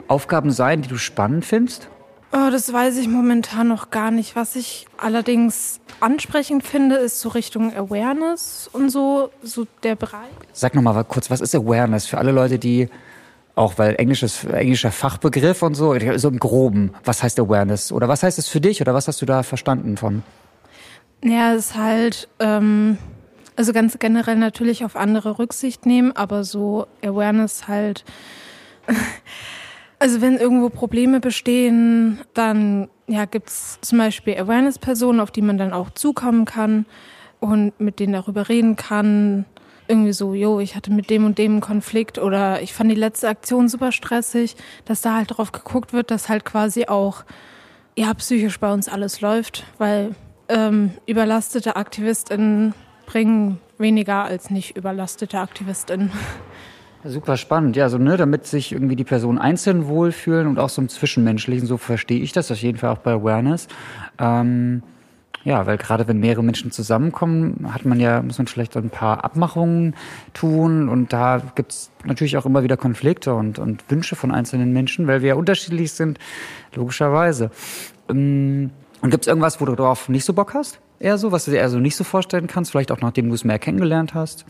Aufgaben sein, die du spannend findest? Oh, das weiß ich momentan noch gar nicht. Was ich allerdings ansprechend finde, ist so Richtung Awareness und so, so der Bereich. Sag nochmal kurz, was ist Awareness für alle Leute, die auch weil englisches, englischer Fachbegriff und so, so im Groben, was heißt Awareness? Oder was heißt es für dich oder was hast du da verstanden von? Ja, es ist halt, ähm, also ganz generell natürlich auf andere Rücksicht nehmen, aber so Awareness halt. [LAUGHS] Also wenn irgendwo Probleme bestehen, dann ja, gibt es zum Beispiel Awareness-Personen, auf die man dann auch zukommen kann und mit denen darüber reden kann. Irgendwie so, jo, ich hatte mit dem und dem einen Konflikt oder ich fand die letzte Aktion super stressig, dass da halt drauf geguckt wird, dass halt quasi auch ja psychisch bei uns alles läuft, weil ähm, überlastete AktivistInnen bringen weniger als nicht überlastete AktivistInnen. Super spannend, ja, so ne, damit sich irgendwie die Personen einzeln wohlfühlen und auch so im Zwischenmenschlichen, so verstehe ich das auf jeden Fall auch bei Awareness. Ähm, Ja, weil gerade wenn mehrere Menschen zusammenkommen, hat man ja, muss man vielleicht ein paar Abmachungen tun und da gibt's natürlich auch immer wieder Konflikte und, und Wünsche von einzelnen Menschen, weil wir ja unterschiedlich sind, logischerweise. Ähm, und gibt's irgendwas, wo du darauf nicht so Bock hast? Eher so, was du dir eher so nicht so vorstellen kannst, vielleicht auch nachdem du es mehr kennengelernt hast?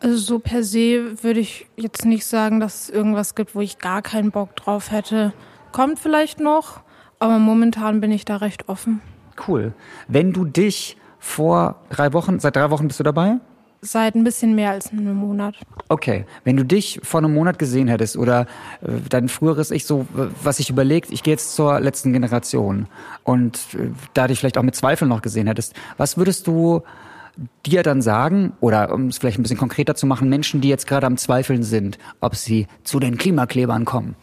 Also so per se würde ich jetzt nicht sagen, dass es irgendwas gibt, wo ich gar keinen Bock drauf hätte. Kommt vielleicht noch, aber momentan bin ich da recht offen. Cool. Wenn du dich vor drei Wochen, seit drei Wochen bist du dabei? Seit ein bisschen mehr als einem Monat. Okay, wenn du dich vor einem Monat gesehen hättest oder äh, dein früheres Ich so, was ich überlegt, ich gehe jetzt zur letzten Generation und äh, da dich vielleicht auch mit Zweifeln noch gesehen hättest, was würdest du dir dann sagen, oder um es vielleicht ein bisschen konkreter zu machen, Menschen, die jetzt gerade am Zweifeln sind, ob sie zu den Klimaklebern kommen?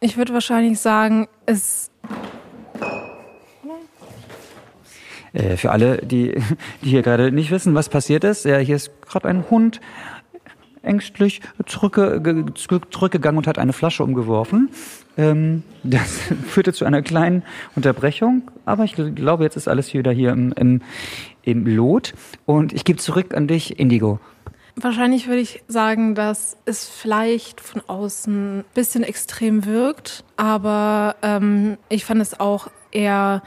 Ich würde wahrscheinlich sagen, es Äh, für alle, die, [LAUGHS] die hier gerade nicht wissen, was passiert ist, ja, hier ist gerade ein Hund ängstlich zurückge zurückgegangen und hat eine Flasche umgeworfen. Ähm, [LAUGHS] das führte zu einer kleinen Unterbrechung, aber ich glaube, jetzt ist alles wieder hier im, im, im Lot. Und ich gebe zurück an dich, Indigo. Wahrscheinlich würde ich sagen, dass es vielleicht von außen ein bisschen extrem wirkt, aber ähm, ich fand es auch eher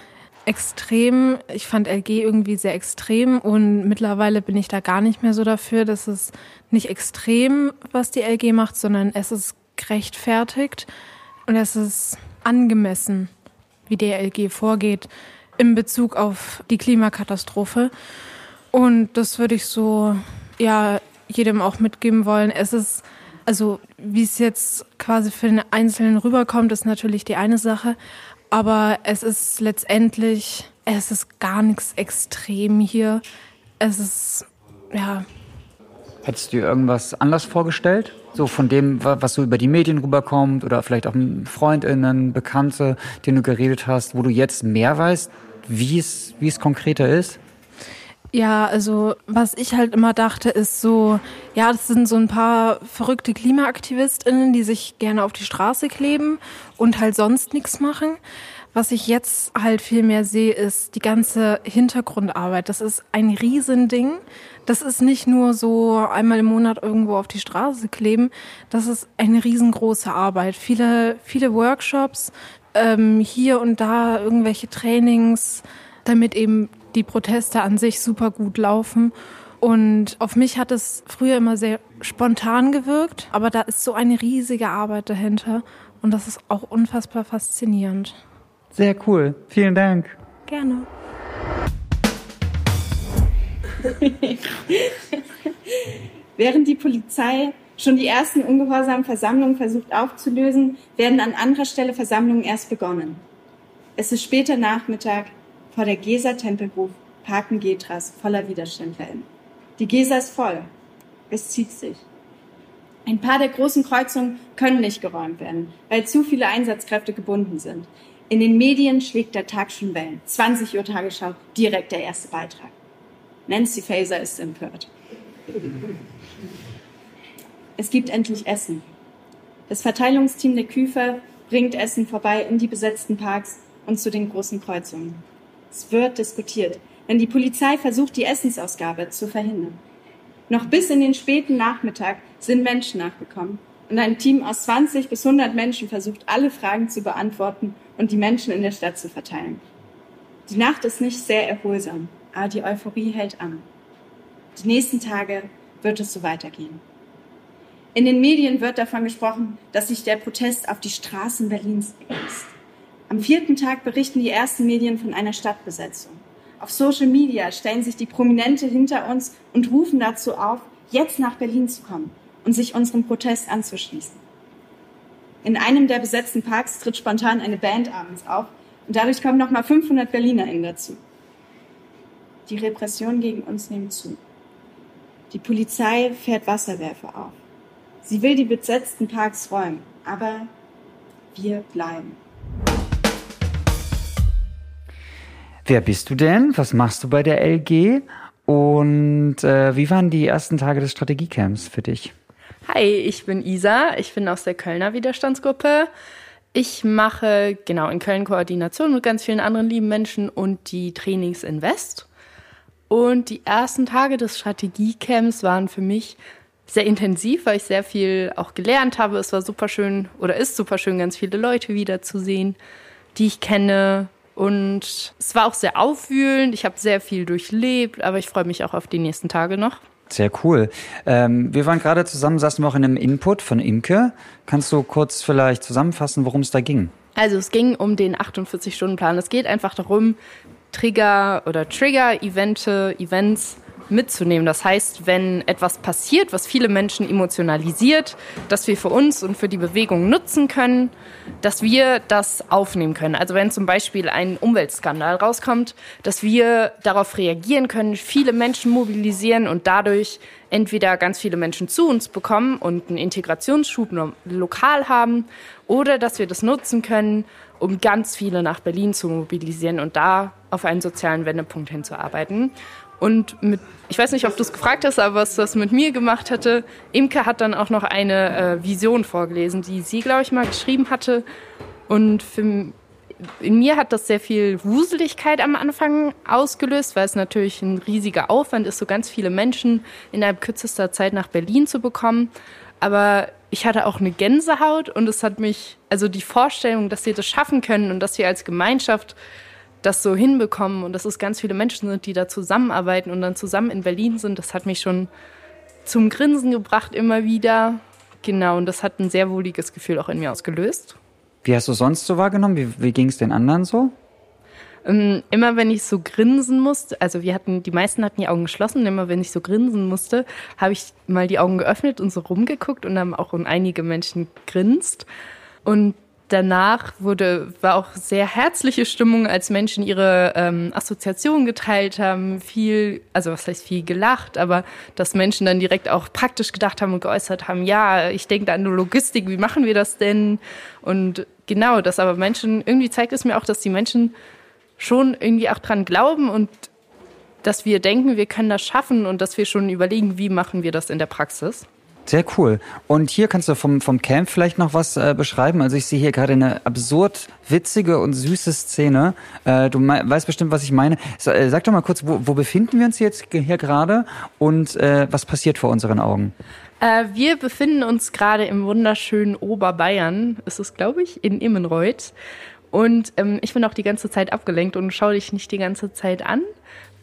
extrem. Ich fand LG irgendwie sehr extrem und mittlerweile bin ich da gar nicht mehr so dafür, dass es nicht extrem, was die LG macht, sondern es ist gerechtfertigt und es ist angemessen, wie die LG vorgeht in Bezug auf die Klimakatastrophe. Und das würde ich so, ja, jedem auch mitgeben wollen. Es ist, also wie es jetzt quasi für den Einzelnen rüberkommt, ist natürlich die eine Sache. Aber es ist letztendlich, es ist gar nichts extrem hier. Es ist, ja. Hättest du dir irgendwas anders vorgestellt? So von dem, was so über die Medien rüberkommt oder vielleicht auch Freundinnen, Bekannte, denen du geredet hast, wo du jetzt mehr weißt, wie es, wie es konkreter ist? Ja, also was ich halt immer dachte, ist so, ja, das sind so ein paar verrückte KlimaaktivistInnen, die sich gerne auf die Straße kleben und halt sonst nichts machen. Was ich jetzt halt viel mehr sehe, ist die ganze Hintergrundarbeit. Das ist ein Riesending. Das ist nicht nur so einmal im Monat irgendwo auf die Straße kleben. Das ist eine riesengroße Arbeit. Viele, viele Workshops, ähm, hier und da irgendwelche Trainings, damit eben die Proteste an sich super gut laufen. Und auf mich hat es früher immer sehr spontan gewirkt, aber da ist so eine riesige Arbeit dahinter und das ist auch unfassbar faszinierend. Sehr cool. Vielen Dank. Gerne. [LAUGHS] Während die Polizei schon die ersten ungehorsamen Versammlungen versucht aufzulösen, werden an anderer Stelle Versammlungen erst begonnen. Es ist später Nachmittag, vor der Gesa-Tempelhof parken Getras voller WiderständlerInnen. Die Gesa ist voll. Es zieht sich. Ein paar der großen Kreuzungen können nicht geräumt werden, weil zu viele Einsatzkräfte gebunden sind. In den Medien schlägt der Tag schon Wellen. 20 Uhr Tagesschau, direkt der erste Beitrag. Nancy Faeser ist empört. Es gibt endlich Essen. Das Verteilungsteam der Küfer bringt Essen vorbei in die besetzten Parks und zu den großen Kreuzungen. Es wird diskutiert, denn die Polizei versucht, die Essensausgabe zu verhindern. Noch bis in den späten Nachmittag sind Menschen nachgekommen und ein Team aus 20 bis 100 Menschen versucht, alle Fragen zu beantworten und die Menschen in der Stadt zu verteilen. Die Nacht ist nicht sehr erholsam, aber die Euphorie hält an. Die nächsten Tage wird es so weitergehen. In den Medien wird davon gesprochen, dass sich der Protest auf die Straßen Berlins ergießt. Am vierten Tag berichten die ersten Medien von einer Stadtbesetzung. Auf Social Media stellen sich die Prominente hinter uns und rufen dazu auf, jetzt nach Berlin zu kommen und sich unserem Protest anzuschließen. In einem der besetzten Parks tritt spontan eine Band abends auf und dadurch kommen nochmal 500 BerlinerInnen dazu. Die Repression gegen uns nimmt zu. Die Polizei fährt Wasserwerfer auf. Sie will die besetzten Parks räumen, aber wir bleiben. Wer bist du denn? Was machst du bei der LG? Und äh, wie waren die ersten Tage des Strategiecamps für dich? Hi, ich bin Isa. Ich bin aus der Kölner Widerstandsgruppe. Ich mache genau in Köln Koordination mit ganz vielen anderen lieben Menschen und die Trainings in West. Und die ersten Tage des Strategiecamps waren für mich sehr intensiv, weil ich sehr viel auch gelernt habe. Es war super schön oder ist super schön, ganz viele Leute wiederzusehen, die ich kenne. Und es war auch sehr aufwühlend. Ich habe sehr viel durchlebt, aber ich freue mich auch auf die nächsten Tage noch. Sehr cool. Ähm, wir waren gerade zusammen, saßen wir auch in einem Input von Imke. Kannst du kurz vielleicht zusammenfassen, worum es da ging? Also es ging um den 48-Stunden-Plan. Es geht einfach darum, Trigger oder Trigger-Evente, Events mitzunehmen. Das heißt, wenn etwas passiert, was viele Menschen emotionalisiert, dass wir für uns und für die Bewegung nutzen können, dass wir das aufnehmen können. Also wenn zum Beispiel ein Umweltskandal rauskommt, dass wir darauf reagieren können, viele Menschen mobilisieren und dadurch entweder ganz viele Menschen zu uns bekommen und einen Integrationsschub lokal haben oder dass wir das nutzen können, um ganz viele nach Berlin zu mobilisieren und da auf einen sozialen Wendepunkt hinzuarbeiten. Und mit, ich weiß nicht, ob du es gefragt hast, aber was das mit mir gemacht hatte, Imke hat dann auch noch eine äh, Vision vorgelesen, die sie, glaube ich, mal geschrieben hatte. Und für, in mir hat das sehr viel Wuseligkeit am Anfang ausgelöst, weil es natürlich ein riesiger Aufwand ist, so ganz viele Menschen innerhalb kürzester Zeit nach Berlin zu bekommen. Aber ich hatte auch eine Gänsehaut und es hat mich, also die Vorstellung, dass wir das schaffen können und dass wir als Gemeinschaft das so hinbekommen und dass es ganz viele Menschen sind, die da zusammenarbeiten und dann zusammen in Berlin sind, das hat mich schon zum Grinsen gebracht immer wieder. Genau, und das hat ein sehr wohliges Gefühl auch in mir ausgelöst. Wie hast du sonst so wahrgenommen? Wie, wie ging es den anderen so? Ähm, immer wenn ich so grinsen musste, also wir hatten, die meisten hatten die Augen geschlossen, immer wenn ich so grinsen musste, habe ich mal die Augen geöffnet und so rumgeguckt und dann auch einige Menschen grinst. Und danach wurde, war auch sehr herzliche Stimmung, als Menschen ihre ähm, Assoziationen geteilt haben, viel, also was heißt viel gelacht, aber dass Menschen dann direkt auch praktisch gedacht haben und geäußert haben, ja, ich denke an eine Logistik, wie machen wir das denn? Und genau, das aber Menschen, irgendwie zeigt es mir auch, dass die Menschen schon irgendwie auch dran glauben und dass wir denken, wir können das schaffen und dass wir schon überlegen, wie machen wir das in der Praxis. Sehr cool. Und hier kannst du vom, vom Camp vielleicht noch was äh, beschreiben. Also ich sehe hier gerade eine absurd witzige und süße Szene. Äh, du weißt bestimmt, was ich meine. So, äh, sag doch mal kurz, wo, wo befinden wir uns jetzt hier gerade und äh, was passiert vor unseren Augen? Äh, wir befinden uns gerade im wunderschönen Oberbayern, ist es, glaube ich, in Immenreuth. Und ähm, ich bin auch die ganze Zeit abgelenkt und schaue dich nicht die ganze Zeit an,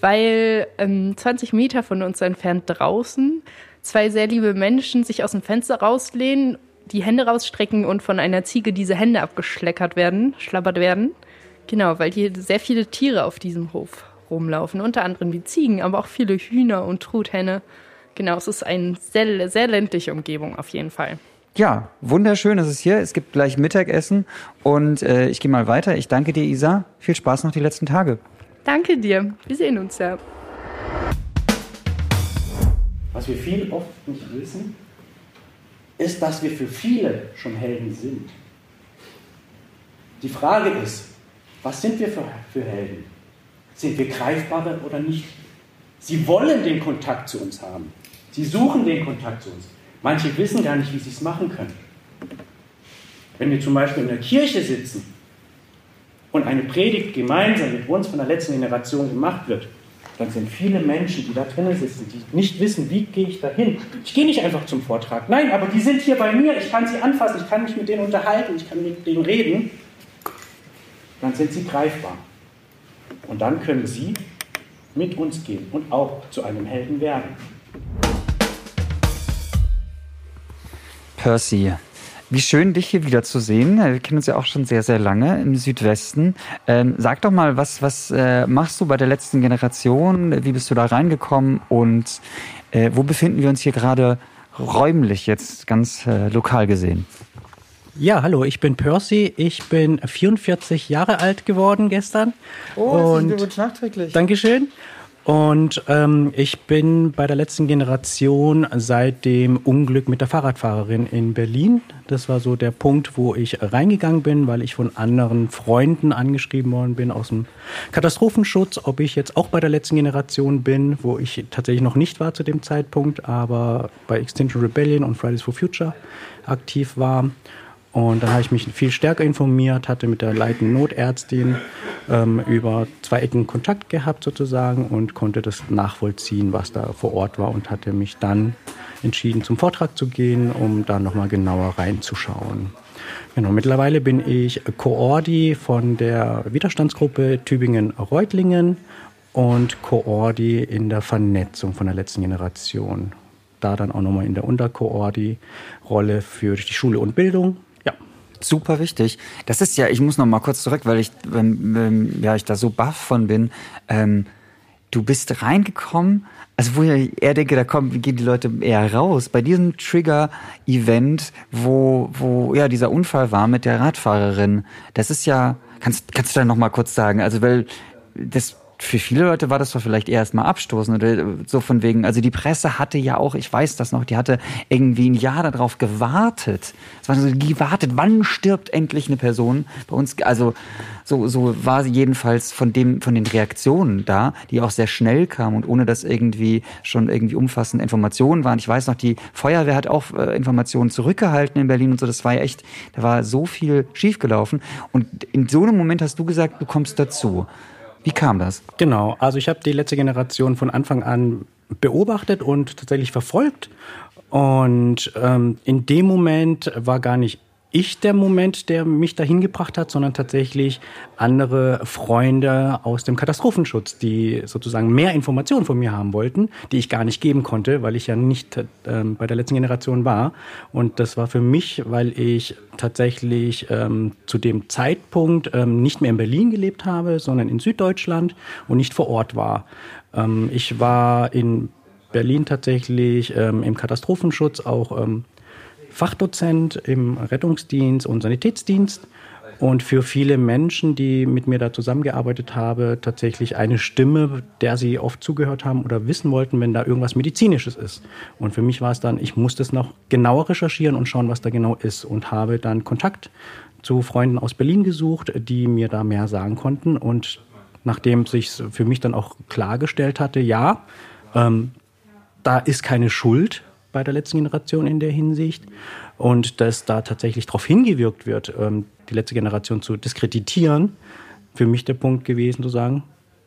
weil ähm, 20 Meter von uns entfernt draußen zwei sehr liebe Menschen sich aus dem Fenster rauslehnen, die Hände rausstrecken und von einer Ziege diese Hände abgeschleckert werden, schlabbert werden. Genau, weil hier sehr viele Tiere auf diesem Hof rumlaufen, unter anderem die Ziegen, aber auch viele Hühner und Truthähne. Genau, es ist eine sehr, sehr ländliche Umgebung auf jeden Fall. Ja, wunderschön ist es hier. Es gibt gleich Mittagessen und äh, ich gehe mal weiter. Ich danke dir, Isa. Viel Spaß noch die letzten Tage. Danke dir. Wir sehen uns ja. Was wir viel oft nicht wissen, ist, dass wir für viele schon Helden sind. Die Frage ist, was sind wir für, für Helden? Sind wir greifbare oder nicht? Sie wollen den Kontakt zu uns haben. Sie suchen den Kontakt zu uns. Manche wissen gar nicht, wie sie es machen können. Wenn wir zum Beispiel in der Kirche sitzen und eine Predigt gemeinsam mit uns von der letzten Generation gemacht wird, dann sind viele Menschen, die da drinnen sitzen, die nicht wissen, wie gehe ich da hin. Ich gehe nicht einfach zum Vortrag. Nein, aber die sind hier bei mir. Ich kann sie anfassen, ich kann mich mit denen unterhalten, ich kann mit denen reden. Dann sind sie greifbar. Und dann können sie mit uns gehen und auch zu einem Helden werden. Percy. Wie schön, dich hier wieder zu sehen. Wir kennen uns ja auch schon sehr, sehr lange im Südwesten. Ähm, sag doch mal, was, was äh, machst du bei der letzten Generation? Wie bist du da reingekommen? Und äh, wo befinden wir uns hier gerade räumlich jetzt ganz äh, lokal gesehen? Ja, hallo, ich bin Percy. Ich bin 44 Jahre alt geworden gestern. Oh, und Glückwunsch nachträglich. Dankeschön. Und ähm, ich bin bei der letzten Generation seit dem Unglück mit der Fahrradfahrerin in Berlin. Das war so der Punkt, wo ich reingegangen bin, weil ich von anderen Freunden angeschrieben worden bin aus dem Katastrophenschutz, ob ich jetzt auch bei der letzten Generation bin, wo ich tatsächlich noch nicht war zu dem Zeitpunkt, aber bei Extinction Rebellion und Fridays for Future aktiv war. Und dann habe ich mich viel stärker informiert, hatte mit der leitenden Notärztin ähm, über zwei Ecken Kontakt gehabt sozusagen und konnte das nachvollziehen, was da vor Ort war und hatte mich dann entschieden, zum Vortrag zu gehen, um da nochmal genauer reinzuschauen. Genau, mittlerweile bin ich Koordi von der Widerstandsgruppe Tübingen-Reutlingen und Koordi in der Vernetzung von der letzten Generation. Da dann auch nochmal in der Unterkoordi-Rolle für die Schule und Bildung. Super wichtig. Das ist ja, ich muss noch mal kurz zurück, weil ich, ähm, ja, ich da so baff von bin. Ähm, du bist reingekommen, also wo ich eher denke, da kommen, gehen die Leute eher raus. Bei diesem Trigger-Event, wo, wo ja dieser Unfall war mit der Radfahrerin, das ist ja, kannst, kannst du da noch mal kurz sagen? Also weil das für viele Leute war das doch vielleicht erstmal abstoßend oder so von wegen, also die Presse hatte ja auch, ich weiß das noch, die hatte irgendwie ein Jahr darauf gewartet. Es war so gewartet, wann stirbt endlich eine Person bei uns, also so, so war sie jedenfalls von dem, von den Reaktionen da, die auch sehr schnell kamen und ohne dass irgendwie schon irgendwie umfassende Informationen waren. Ich weiß noch, die Feuerwehr hat auch äh, Informationen zurückgehalten in Berlin und so, das war ja echt, da war so viel schiefgelaufen und in so einem Moment hast du gesagt, du kommst dazu. Wie kam das? Genau, also ich habe die letzte Generation von Anfang an beobachtet und tatsächlich verfolgt. Und ähm, in dem Moment war gar nicht ich der Moment, der mich dahin gebracht hat, sondern tatsächlich andere Freunde aus dem Katastrophenschutz, die sozusagen mehr Informationen von mir haben wollten, die ich gar nicht geben konnte, weil ich ja nicht ähm, bei der letzten Generation war. Und das war für mich, weil ich tatsächlich ähm, zu dem Zeitpunkt ähm, nicht mehr in Berlin gelebt habe, sondern in Süddeutschland und nicht vor Ort war. Ähm, ich war in Berlin tatsächlich ähm, im Katastrophenschutz auch ähm, Fachdozent im Rettungsdienst und Sanitätsdienst und für viele Menschen, die mit mir da zusammengearbeitet haben, tatsächlich eine Stimme, der sie oft zugehört haben oder wissen wollten, wenn da irgendwas Medizinisches ist. Und für mich war es dann, ich musste es noch genauer recherchieren und schauen, was da genau ist und habe dann Kontakt zu Freunden aus Berlin gesucht, die mir da mehr sagen konnten. Und nachdem sich für mich dann auch klargestellt hatte, ja, ähm, da ist keine Schuld bei der letzten Generation in der Hinsicht und dass da tatsächlich darauf hingewirkt wird, ähm, die letzte Generation zu diskreditieren, für mich der Punkt gewesen zu sagen,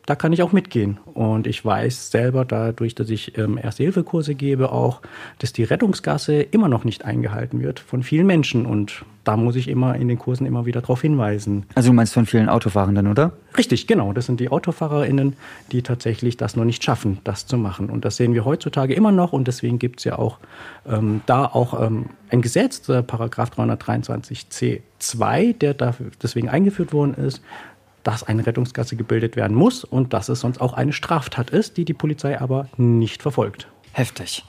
da kann ich auch mitgehen. Und ich weiß selber dadurch, dass ich ähm, Erste-Hilfe-Kurse gebe, auch, dass die Rettungsgasse immer noch nicht eingehalten wird von vielen Menschen. Und da muss ich immer in den Kursen immer wieder darauf hinweisen. Also du meinst von vielen Autofahrenden, oder? Richtig, genau. Das sind die AutofahrerInnen, die tatsächlich das noch nicht schaffen, das zu machen. Und das sehen wir heutzutage immer noch. Und deswegen gibt es ja auch ähm, da auch ähm, ein Gesetz, der Paragraph 323c2, der dafür deswegen eingeführt worden ist, dass eine Rettungsgasse gebildet werden muss und dass es sonst auch eine Straftat ist, die die Polizei aber nicht verfolgt. Heftig.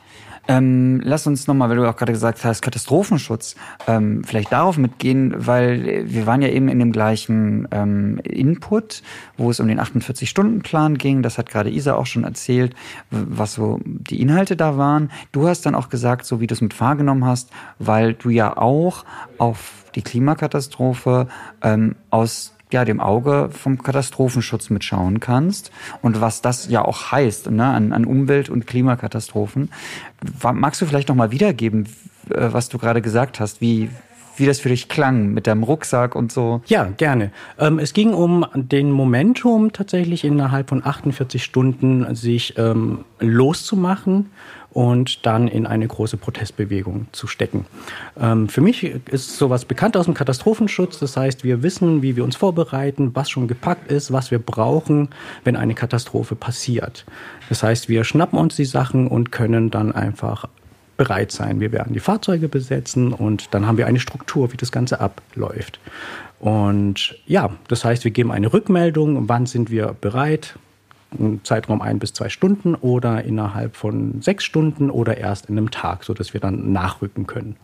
Ähm, lass uns nochmal, weil du auch gerade gesagt hast, Katastrophenschutz, ähm, vielleicht darauf mitgehen, weil wir waren ja eben in dem gleichen ähm, Input, wo es um den 48-Stunden-Plan ging. Das hat gerade Isa auch schon erzählt, was so die Inhalte da waren. Du hast dann auch gesagt, so wie du es mit wahrgenommen hast, weil du ja auch auf die Klimakatastrophe ähm, aus ja, dem Auge vom Katastrophenschutz mitschauen kannst und was das ja auch heißt ne, an, an Umwelt- und Klimakatastrophen. Magst du vielleicht nochmal wiedergeben, äh, was du gerade gesagt hast, wie, wie das für dich klang mit deinem Rucksack und so. Ja, gerne. Ähm, es ging um den Momentum tatsächlich innerhalb von 48 Stunden sich ähm, loszumachen und dann in eine große Protestbewegung zu stecken. Ähm, für mich ist sowas bekannt aus dem Katastrophenschutz. Das heißt, wir wissen, wie wir uns vorbereiten, was schon gepackt ist, was wir brauchen, wenn eine Katastrophe passiert. Das heißt, wir schnappen uns die Sachen und können dann einfach bereit sein. Wir werden die Fahrzeuge besetzen und dann haben wir eine Struktur, wie das Ganze abläuft. Und ja, das heißt, wir geben eine Rückmeldung, wann sind wir bereit, einen Zeitraum ein bis zwei Stunden oder innerhalb von sechs Stunden oder erst in einem Tag, sodass wir dann nachrücken können.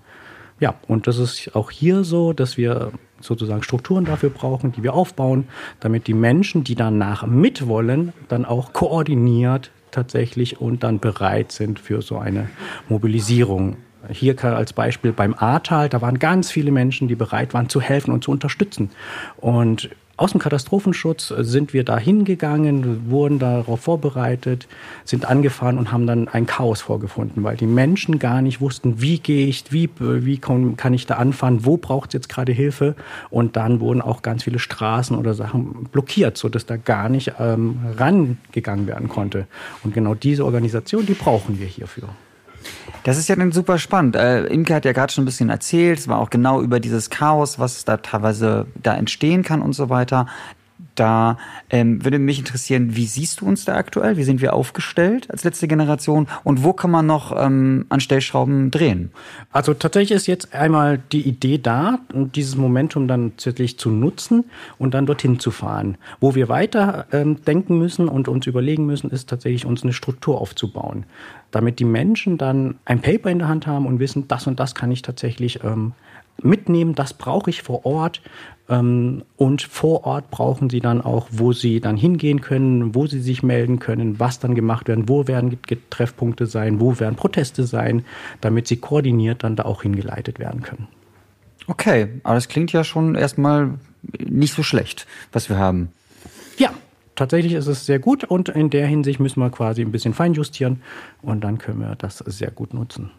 Ja, und das ist auch hier so, dass wir sozusagen Strukturen dafür brauchen, die wir aufbauen, damit die Menschen, die danach mitwollen, dann auch koordiniert tatsächlich und dann bereit sind für so eine Mobilisierung. Hier als Beispiel beim Ahrtal, da waren ganz viele Menschen, die bereit waren zu helfen und zu unterstützen. Und aus dem Katastrophenschutz sind wir da hingegangen, wurden darauf vorbereitet, sind angefahren und haben dann ein Chaos vorgefunden, weil die Menschen gar nicht wussten, wie gehe ich, wie, wie kann ich da anfahren, wo braucht es jetzt gerade Hilfe. Und dann wurden auch ganz viele Straßen oder Sachen blockiert, sodass da gar nicht ähm, rangegangen werden konnte. Und genau diese Organisation, die brauchen wir hierfür. Das ist ja dann super spannend. Äh, Imke hat ja gerade schon ein bisschen erzählt, es war auch genau über dieses Chaos, was da teilweise da entstehen kann und so weiter. Da ähm, würde mich interessieren, wie siehst du uns da aktuell? Wie sind wir aufgestellt als letzte Generation? Und wo kann man noch ähm, an Stellschrauben drehen? Also tatsächlich ist jetzt einmal die Idee da, dieses Momentum dann tatsächlich zu nutzen und dann dorthin zu fahren. Wo wir weiter ähm, denken müssen und uns überlegen müssen, ist tatsächlich uns eine Struktur aufzubauen, damit die Menschen dann ein Paper in der Hand haben und wissen, das und das kann ich tatsächlich ähm, mitnehmen, das brauche ich vor Ort. Ähm, und vor Ort brauchen sie dann auch, wo sie dann hingehen können, wo sie sich melden können, was dann gemacht werden, wo werden Treffpunkte sein, wo werden Proteste sein, damit sie koordiniert dann da auch hingeleitet werden können. Okay, aber das klingt ja schon erstmal nicht so schlecht, was wir haben. Ja, tatsächlich ist es sehr gut und in der Hinsicht müssen wir quasi ein bisschen feinjustieren und dann können wir das sehr gut nutzen.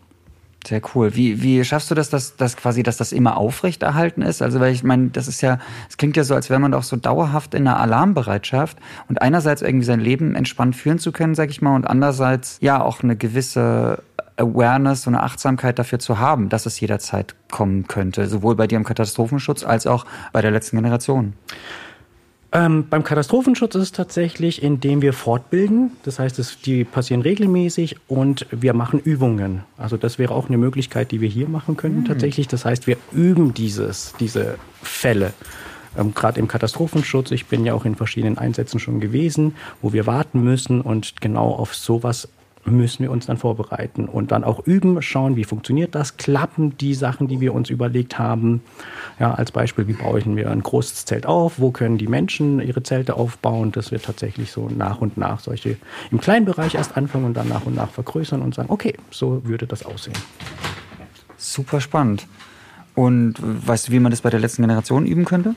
Sehr cool. Wie, wie schaffst du das, dass, dass quasi, dass das immer aufrechterhalten ist? Also, weil ich meine, das ist ja, es klingt ja so, als wäre man doch so dauerhaft in einer Alarmbereitschaft und einerseits irgendwie sein Leben entspannt führen zu können, sag ich mal, und andererseits ja auch eine gewisse Awareness, und eine Achtsamkeit dafür zu haben, dass es jederzeit kommen könnte, sowohl bei dir im Katastrophenschutz als auch bei der letzten Generation. Ähm, beim Katastrophenschutz ist es tatsächlich, indem wir fortbilden. Das heißt, es, die passieren regelmäßig und wir machen Übungen. Also das wäre auch eine Möglichkeit, die wir hier machen könnten mhm. tatsächlich. Das heißt, wir üben dieses, diese Fälle. Ähm, Gerade im Katastrophenschutz, ich bin ja auch in verschiedenen Einsätzen schon gewesen, wo wir warten müssen und genau auf sowas müssen wir uns dann vorbereiten und dann auch üben, schauen, wie funktioniert das, klappen die Sachen, die wir uns überlegt haben. Ja, als Beispiel, wie baue ich mir ein großes Zelt auf, wo können die Menschen ihre Zelte aufbauen, dass wir tatsächlich so nach und nach solche im kleinen Bereich erst anfangen und dann nach und nach vergrößern und sagen, okay, so würde das aussehen. Super spannend. Und weißt du, wie man das bei der letzten Generation üben könnte?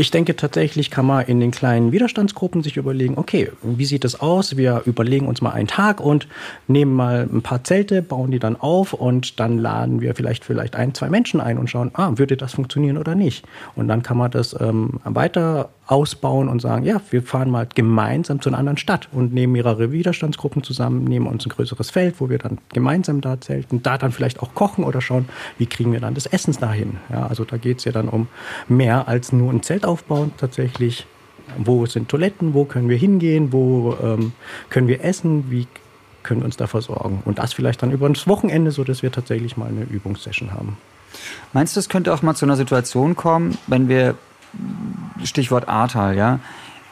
Ich denke tatsächlich kann man in den kleinen Widerstandsgruppen sich überlegen, okay, wie sieht es aus? Wir überlegen uns mal einen Tag und nehmen mal ein paar Zelte, bauen die dann auf und dann laden wir vielleicht vielleicht ein, zwei Menschen ein und schauen, ah, würde das funktionieren oder nicht? Und dann kann man das ähm, weiter ausbauen und sagen, ja, wir fahren mal gemeinsam zu einer anderen Stadt und nehmen mehrere Widerstandsgruppen zusammen, nehmen uns ein größeres Feld, wo wir dann gemeinsam da zelten, da dann vielleicht auch kochen oder schauen, wie kriegen wir dann das Essen dahin. Ja, also da geht es ja dann um mehr als nur ein Zelt aufbauen tatsächlich. Wo sind Toiletten, wo können wir hingehen, wo ähm, können wir essen, wie können wir uns da versorgen. Und das vielleicht dann über das Wochenende, so dass wir tatsächlich mal eine Übungssession haben. Meinst du, es könnte auch mal zu einer Situation kommen, wenn wir Stichwort Ahrtal, ja,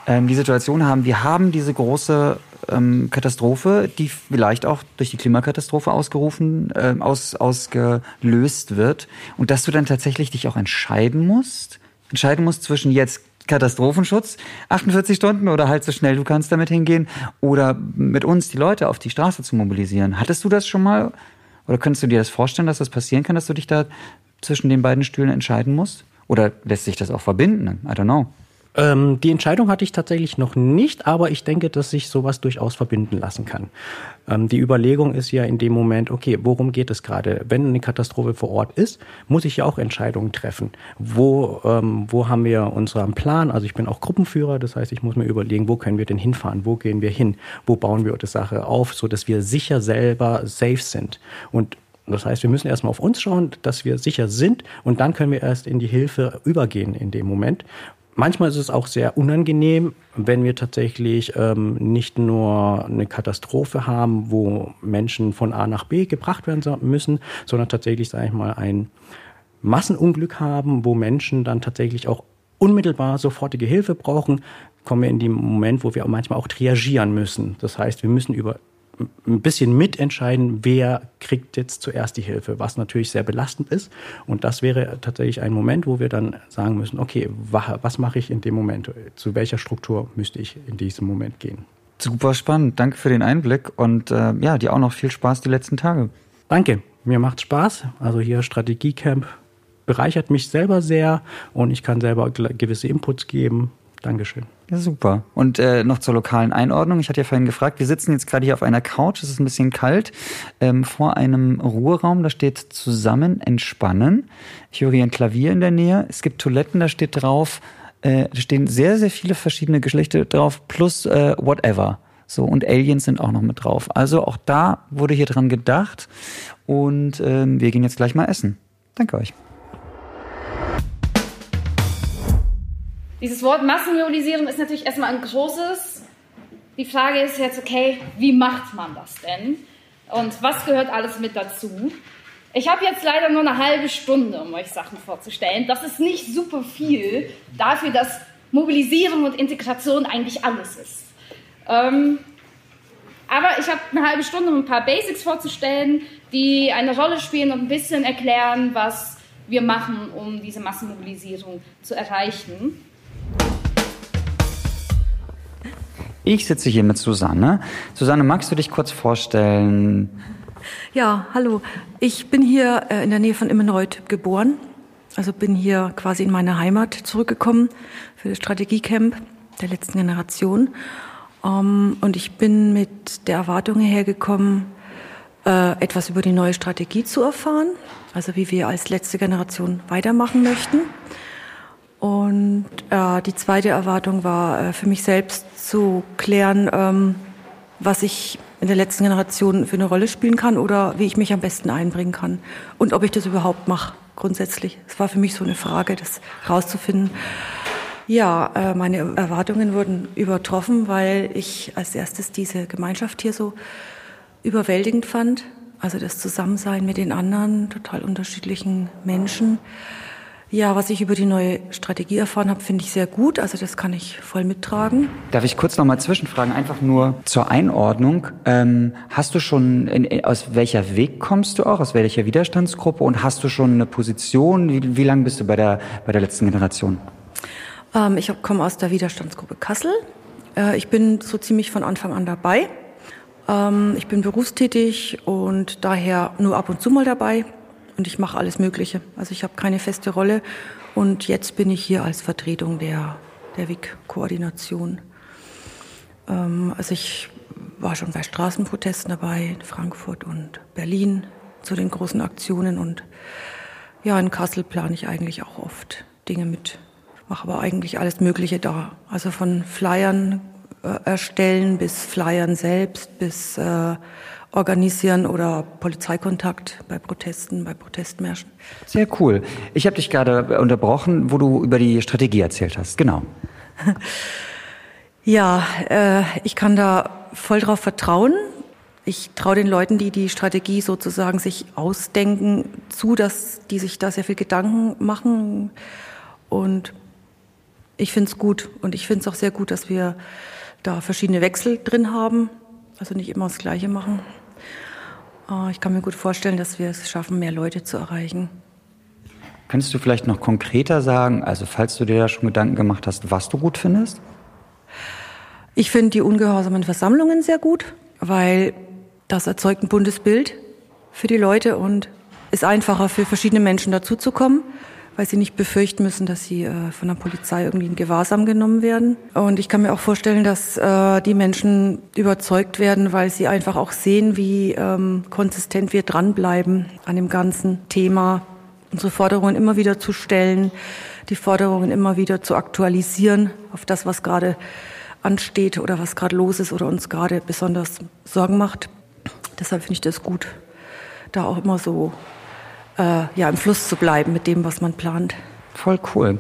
ähm, die Situation haben, wir haben diese große ähm, Katastrophe, die vielleicht auch durch die Klimakatastrophe ausgerufen, äh, aus, ausgelöst wird und dass du dann tatsächlich dich auch entscheiden musst, entscheiden musst zwischen jetzt Katastrophenschutz, 48 Stunden oder halt so schnell du kannst damit hingehen oder mit uns die Leute auf die Straße zu mobilisieren. Hattest du das schon mal oder könntest du dir das vorstellen, dass das passieren kann, dass du dich da zwischen den beiden Stühlen entscheiden musst? Oder lässt sich das auch verbinden? I don't know. Ähm, die Entscheidung hatte ich tatsächlich noch nicht, aber ich denke, dass sich sowas durchaus verbinden lassen kann. Ähm, die Überlegung ist ja in dem Moment, okay, worum geht es gerade? Wenn eine Katastrophe vor Ort ist, muss ich ja auch Entscheidungen treffen. Wo, ähm, wo haben wir unseren Plan? Also ich bin auch Gruppenführer, das heißt, ich muss mir überlegen, wo können wir denn hinfahren? Wo gehen wir hin? Wo bauen wir die Sache auf, so dass wir sicher selber safe sind? Und das heißt, wir müssen erstmal auf uns schauen, dass wir sicher sind und dann können wir erst in die Hilfe übergehen in dem Moment. Manchmal ist es auch sehr unangenehm, wenn wir tatsächlich ähm, nicht nur eine Katastrophe haben, wo Menschen von A nach B gebracht werden müssen, sondern tatsächlich, sage ich mal, ein Massenunglück haben, wo Menschen dann tatsächlich auch unmittelbar sofortige Hilfe brauchen, kommen wir in den Moment, wo wir manchmal auch triagieren müssen. Das heißt, wir müssen über ein bisschen mitentscheiden, wer kriegt jetzt zuerst die Hilfe, was natürlich sehr belastend ist. Und das wäre tatsächlich ein Moment, wo wir dann sagen müssen, okay, was mache ich in dem Moment? Zu welcher Struktur müsste ich in diesem Moment gehen? Super spannend. Danke für den Einblick und äh, ja, dir auch noch viel Spaß die letzten Tage. Danke. Mir macht Spaß. Also hier Strategiecamp bereichert mich selber sehr und ich kann selber gewisse Inputs geben. Dankeschön. Ja, super. Und äh, noch zur lokalen Einordnung. Ich hatte ja vorhin gefragt, wir sitzen jetzt gerade hier auf einer Couch, es ist ein bisschen kalt, ähm, vor einem Ruheraum, da steht zusammen entspannen. Ich höre hier ein Klavier in der Nähe. Es gibt Toiletten, da steht drauf, äh, da stehen sehr, sehr viele verschiedene Geschlechter drauf, plus äh, whatever. So, und Aliens sind auch noch mit drauf. Also auch da wurde hier dran gedacht. Und ähm, wir gehen jetzt gleich mal essen. Danke euch. Dieses Wort Massenmobilisierung ist natürlich erstmal ein großes. Die Frage ist jetzt, okay, wie macht man das denn? Und was gehört alles mit dazu? Ich habe jetzt leider nur eine halbe Stunde, um euch Sachen vorzustellen. Das ist nicht super viel dafür, dass Mobilisierung und Integration eigentlich alles ist. Ähm, aber ich habe eine halbe Stunde, um ein paar Basics vorzustellen, die eine Rolle spielen und ein bisschen erklären, was wir machen, um diese Massenmobilisierung zu erreichen. Ich sitze hier mit Susanne. Susanne, magst du dich kurz vorstellen? Ja, hallo. Ich bin hier äh, in der Nähe von Immenreuth geboren. Also bin hier quasi in meine Heimat zurückgekommen für das Strategiecamp der letzten Generation. Ähm, und ich bin mit der Erwartung hergekommen, äh, etwas über die neue Strategie zu erfahren. Also wie wir als letzte Generation weitermachen möchten. Und äh, die zweite Erwartung war äh, für mich selbst zu klären, ähm, was ich in der letzten Generation für eine Rolle spielen kann oder wie ich mich am besten einbringen kann und ob ich das überhaupt mache grundsätzlich. Es war für mich so eine Frage, das rauszufinden. Ja, äh, meine Erwartungen wurden übertroffen, weil ich als erstes diese Gemeinschaft hier so überwältigend fand. Also das Zusammensein mit den anderen, total unterschiedlichen Menschen. Ja, was ich über die neue Strategie erfahren habe, finde ich sehr gut. Also das kann ich voll mittragen. Darf ich kurz noch mal zwischenfragen, einfach nur zur Einordnung. Ähm, hast du schon, in, aus welcher Weg kommst du auch, aus welcher Widerstandsgruppe und hast du schon eine Position? Wie, wie lange bist du bei der, bei der letzten Generation? Ähm, ich komme aus der Widerstandsgruppe Kassel. Äh, ich bin so ziemlich von Anfang an dabei. Ähm, ich bin berufstätig und daher nur ab und zu mal dabei und ich mache alles Mögliche. Also ich habe keine feste Rolle und jetzt bin ich hier als Vertretung der, der WIC-Koordination. Ähm, also ich war schon bei Straßenprotesten dabei in Frankfurt und Berlin zu den großen Aktionen und ja, in Kassel plane ich eigentlich auch oft Dinge mit, mache aber eigentlich alles Mögliche da. Also von Flyern äh, erstellen bis Flyern selbst bis äh, organisieren oder Polizeikontakt bei Protesten, bei Protestmärschen. Sehr cool. Ich habe dich gerade unterbrochen, wo du über die Strategie erzählt hast. Genau. [LAUGHS] ja, äh, ich kann da voll drauf vertrauen. Ich traue den Leuten, die die Strategie sozusagen sich ausdenken, zu, dass die sich da sehr viel Gedanken machen. Und ich finde es gut. Und ich finde es auch sehr gut, dass wir da verschiedene Wechsel drin haben. Also nicht immer das Gleiche machen. Ah, ich kann mir gut vorstellen, dass wir es schaffen, mehr Leute zu erreichen. Könntest du vielleicht noch konkreter sagen, also falls du dir da schon Gedanken gemacht hast, was du gut findest? Ich finde die ungehorsamen Versammlungen sehr gut, weil das erzeugt ein buntes Bild für die Leute und ist einfacher für verschiedene Menschen dazuzukommen weil sie nicht befürchten müssen, dass sie äh, von der Polizei irgendwie in Gewahrsam genommen werden. Und ich kann mir auch vorstellen, dass äh, die Menschen überzeugt werden, weil sie einfach auch sehen, wie ähm, konsistent wir dranbleiben an dem ganzen Thema, unsere Forderungen immer wieder zu stellen, die Forderungen immer wieder zu aktualisieren auf das, was gerade ansteht oder was gerade los ist oder uns gerade besonders Sorgen macht. Deshalb finde ich das gut, da auch immer so äh, ja, im Fluss zu bleiben mit dem, was man plant. Voll cool.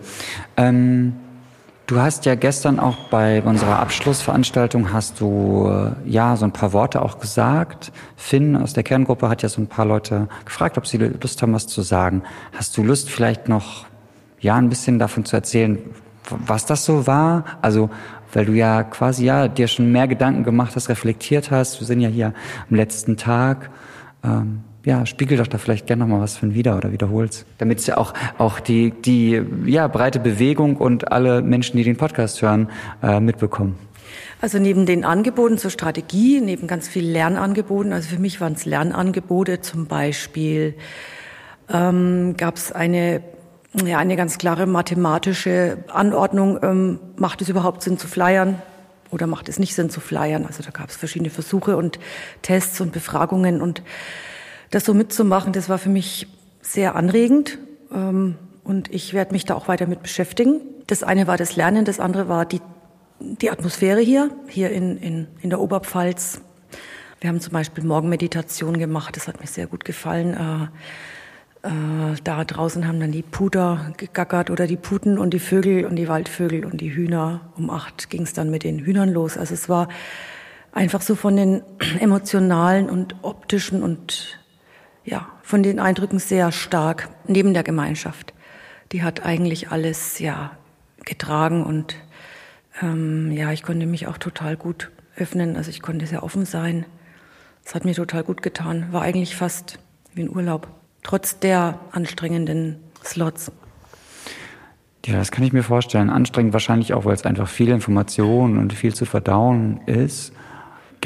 Ähm, du hast ja gestern auch bei unserer Abschlussveranstaltung hast du äh, ja so ein paar Worte auch gesagt. Finn aus der Kerngruppe hat ja so ein paar Leute gefragt, ob sie Lust haben, was zu sagen. Hast du Lust, vielleicht noch ja ein bisschen davon zu erzählen, was das so war? Also weil du ja quasi ja dir schon mehr Gedanken gemacht hast, reflektiert hast. Wir sind ja hier am letzten Tag. Ähm, ja, spiegel doch da vielleicht gerne noch mal was von wieder oder wiederholst, damit es ja auch auch die die ja breite Bewegung und alle Menschen, die den Podcast hören, äh, mitbekommen. Also neben den Angeboten zur Strategie, neben ganz vielen Lernangeboten, also für mich waren es Lernangebote, zum Beispiel ähm, gab es eine ja, eine ganz klare mathematische Anordnung. Ähm, macht es überhaupt Sinn zu flyern oder macht es nicht Sinn zu flyern? Also da gab es verschiedene Versuche und Tests und Befragungen und das so mitzumachen, das war für mich sehr anregend ähm, und ich werde mich da auch weiter mit beschäftigen. Das eine war das Lernen, das andere war die, die Atmosphäre hier, hier in, in, in der Oberpfalz. Wir haben zum Beispiel Morgenmeditation gemacht, das hat mir sehr gut gefallen. Äh, äh, da draußen haben dann die Puder gegackert oder die Puten und die Vögel und die Waldvögel und die Hühner. Um acht ging es dann mit den Hühnern los. Also es war einfach so von den [CLEARS THROAT] emotionalen und optischen und ja, von den Eindrücken sehr stark neben der Gemeinschaft. Die hat eigentlich alles ja getragen und ähm, ja, ich konnte mich auch total gut öffnen. Also ich konnte sehr offen sein. Es hat mir total gut getan. War eigentlich fast wie ein Urlaub trotz der anstrengenden Slots. Ja, das kann ich mir vorstellen. Anstrengend wahrscheinlich auch, weil es einfach viel Information und viel zu verdauen ist.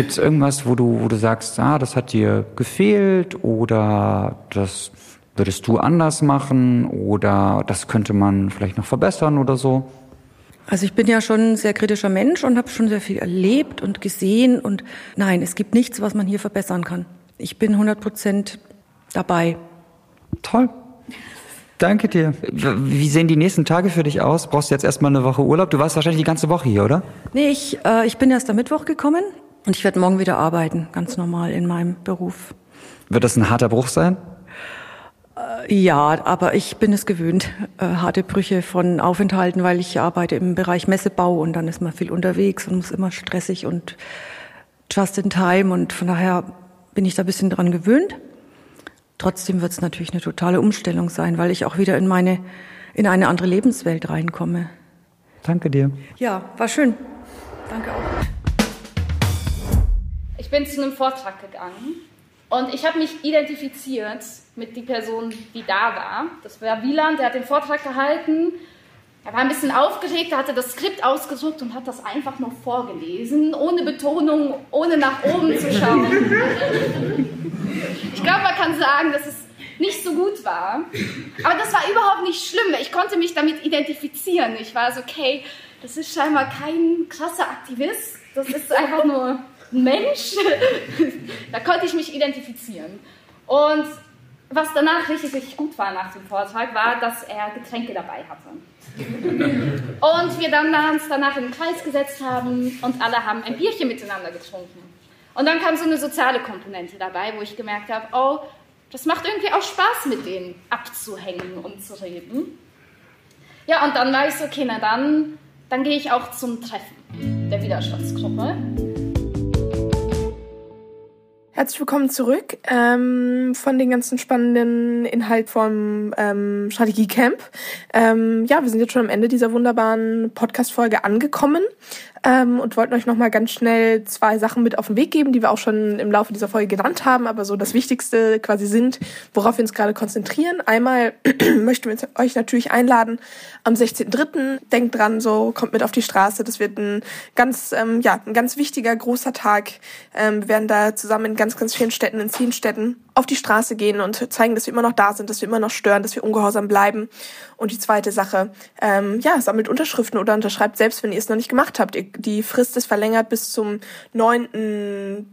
Gibt es irgendwas, wo du, wo du sagst, ah, das hat dir gefehlt oder das würdest du anders machen oder das könnte man vielleicht noch verbessern oder so? Also ich bin ja schon ein sehr kritischer Mensch und habe schon sehr viel erlebt und gesehen und nein, es gibt nichts, was man hier verbessern kann. Ich bin 100 Prozent dabei. Toll. Danke dir. Wie sehen die nächsten Tage für dich aus? Brauchst du jetzt erstmal eine Woche Urlaub? Du warst wahrscheinlich die ganze Woche hier, oder? Nee, ich, äh, ich bin erst am Mittwoch gekommen und ich werde morgen wieder arbeiten, ganz normal in meinem Beruf. Wird das ein harter Bruch sein? Äh, ja, aber ich bin es gewöhnt, äh, harte Brüche von Aufenthalten, weil ich arbeite im Bereich Messebau und dann ist man viel unterwegs und muss immer stressig und just in time und von daher bin ich da ein bisschen dran gewöhnt. Trotzdem wird es natürlich eine totale Umstellung sein, weil ich auch wieder in meine, in eine andere Lebenswelt reinkomme. Danke dir. Ja, war schön. Danke auch. Ich bin zu einem Vortrag gegangen und ich habe mich identifiziert mit die Person, die da war. Das war Wieland, der hat den Vortrag gehalten. Er war ein bisschen aufgeregt, er hatte das Skript ausgedruckt und hat das einfach noch vorgelesen, ohne Betonung, ohne nach oben zu schauen. Ich glaube, man kann sagen, dass es nicht so gut war. Aber das war überhaupt nicht schlimm. Ich konnte mich damit identifizieren. Ich war so, okay, das ist scheinbar kein krasser Aktivist. Das ist einfach nur Mensch. [LAUGHS] da konnte ich mich identifizieren. Und was danach richtig, richtig gut war nach dem Vortrag, war, dass er Getränke dabei hatte. Und wir dann uns danach in den Kreis gesetzt haben und alle haben ein Bierchen miteinander getrunken. Und dann kam so eine soziale Komponente dabei, wo ich gemerkt habe, oh, das macht irgendwie auch Spaß, mit denen abzuhängen und zu reden. Ja, und dann war ich so, okay, na dann, dann gehe ich auch zum Treffen der Widerstandsgruppe. Herzlich willkommen zurück ähm, von den ganzen spannenden Inhalt vom ähm, Strategiecamp. Ähm, ja, wir sind jetzt schon am Ende dieser wunderbaren Podcast-Folge angekommen ähm, und wollten euch nochmal ganz schnell zwei Sachen mit auf den Weg geben, die wir auch schon im Laufe dieser Folge genannt haben, aber so das Wichtigste quasi sind, worauf wir uns gerade konzentrieren. Einmal [CLEARS THROAT] möchten wir euch natürlich einladen am 16.3. Denkt dran, so kommt mit auf die Straße. Das wird ein ganz, ähm, ja, ein ganz wichtiger, großer Tag. Ähm, wir werden da zusammen in ganz, ganz vielen Städten, in zehn Städten auf die Straße gehen und zeigen, dass wir immer noch da sind, dass wir immer noch stören, dass wir ungehorsam bleiben. Und die zweite Sache, ähm, ja, sammelt Unterschriften oder unterschreibt selbst, wenn ihr es noch nicht gemacht habt. Die Frist ist verlängert bis zum 9.3.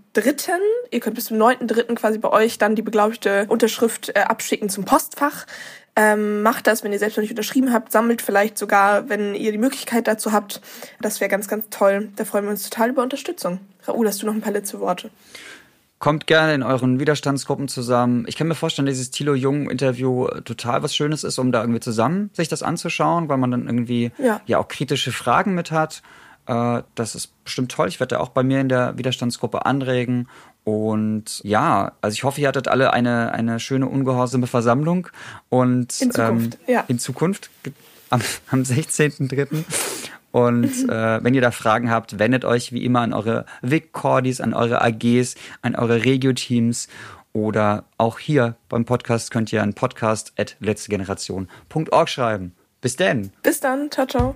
Ihr könnt bis zum 9.3. quasi bei euch dann die beglaubigte Unterschrift äh, abschicken zum Postfach. Ähm, macht das, wenn ihr selbst noch nicht unterschrieben habt, sammelt vielleicht sogar, wenn ihr die Möglichkeit dazu habt. Das wäre ganz, ganz toll. Da freuen wir uns total über Unterstützung. Raoul, hast du noch ein paar letzte Worte? Kommt gerne in euren Widerstandsgruppen zusammen. Ich kann mir vorstellen, dass dieses Thilo Jung-Interview total was Schönes ist, um da irgendwie zusammen sich das anzuschauen, weil man dann irgendwie ja, ja auch kritische Fragen mit hat. Äh, das ist bestimmt toll. Ich werde da auch bei mir in der Widerstandsgruppe anregen. Und ja, also ich hoffe, ihr hattet alle eine, eine schöne, ungehorsame Versammlung. Und in Zukunft, ähm, ja. in Zukunft am, am 16.03. Und äh, wenn ihr da Fragen habt, wendet euch wie immer an eure WIC-Cordis, an eure AGs, an eure Regio-Teams oder auch hier beim Podcast könnt ihr an podcast at letztegeneration.org schreiben. Bis denn. Bis dann. Ciao, ciao.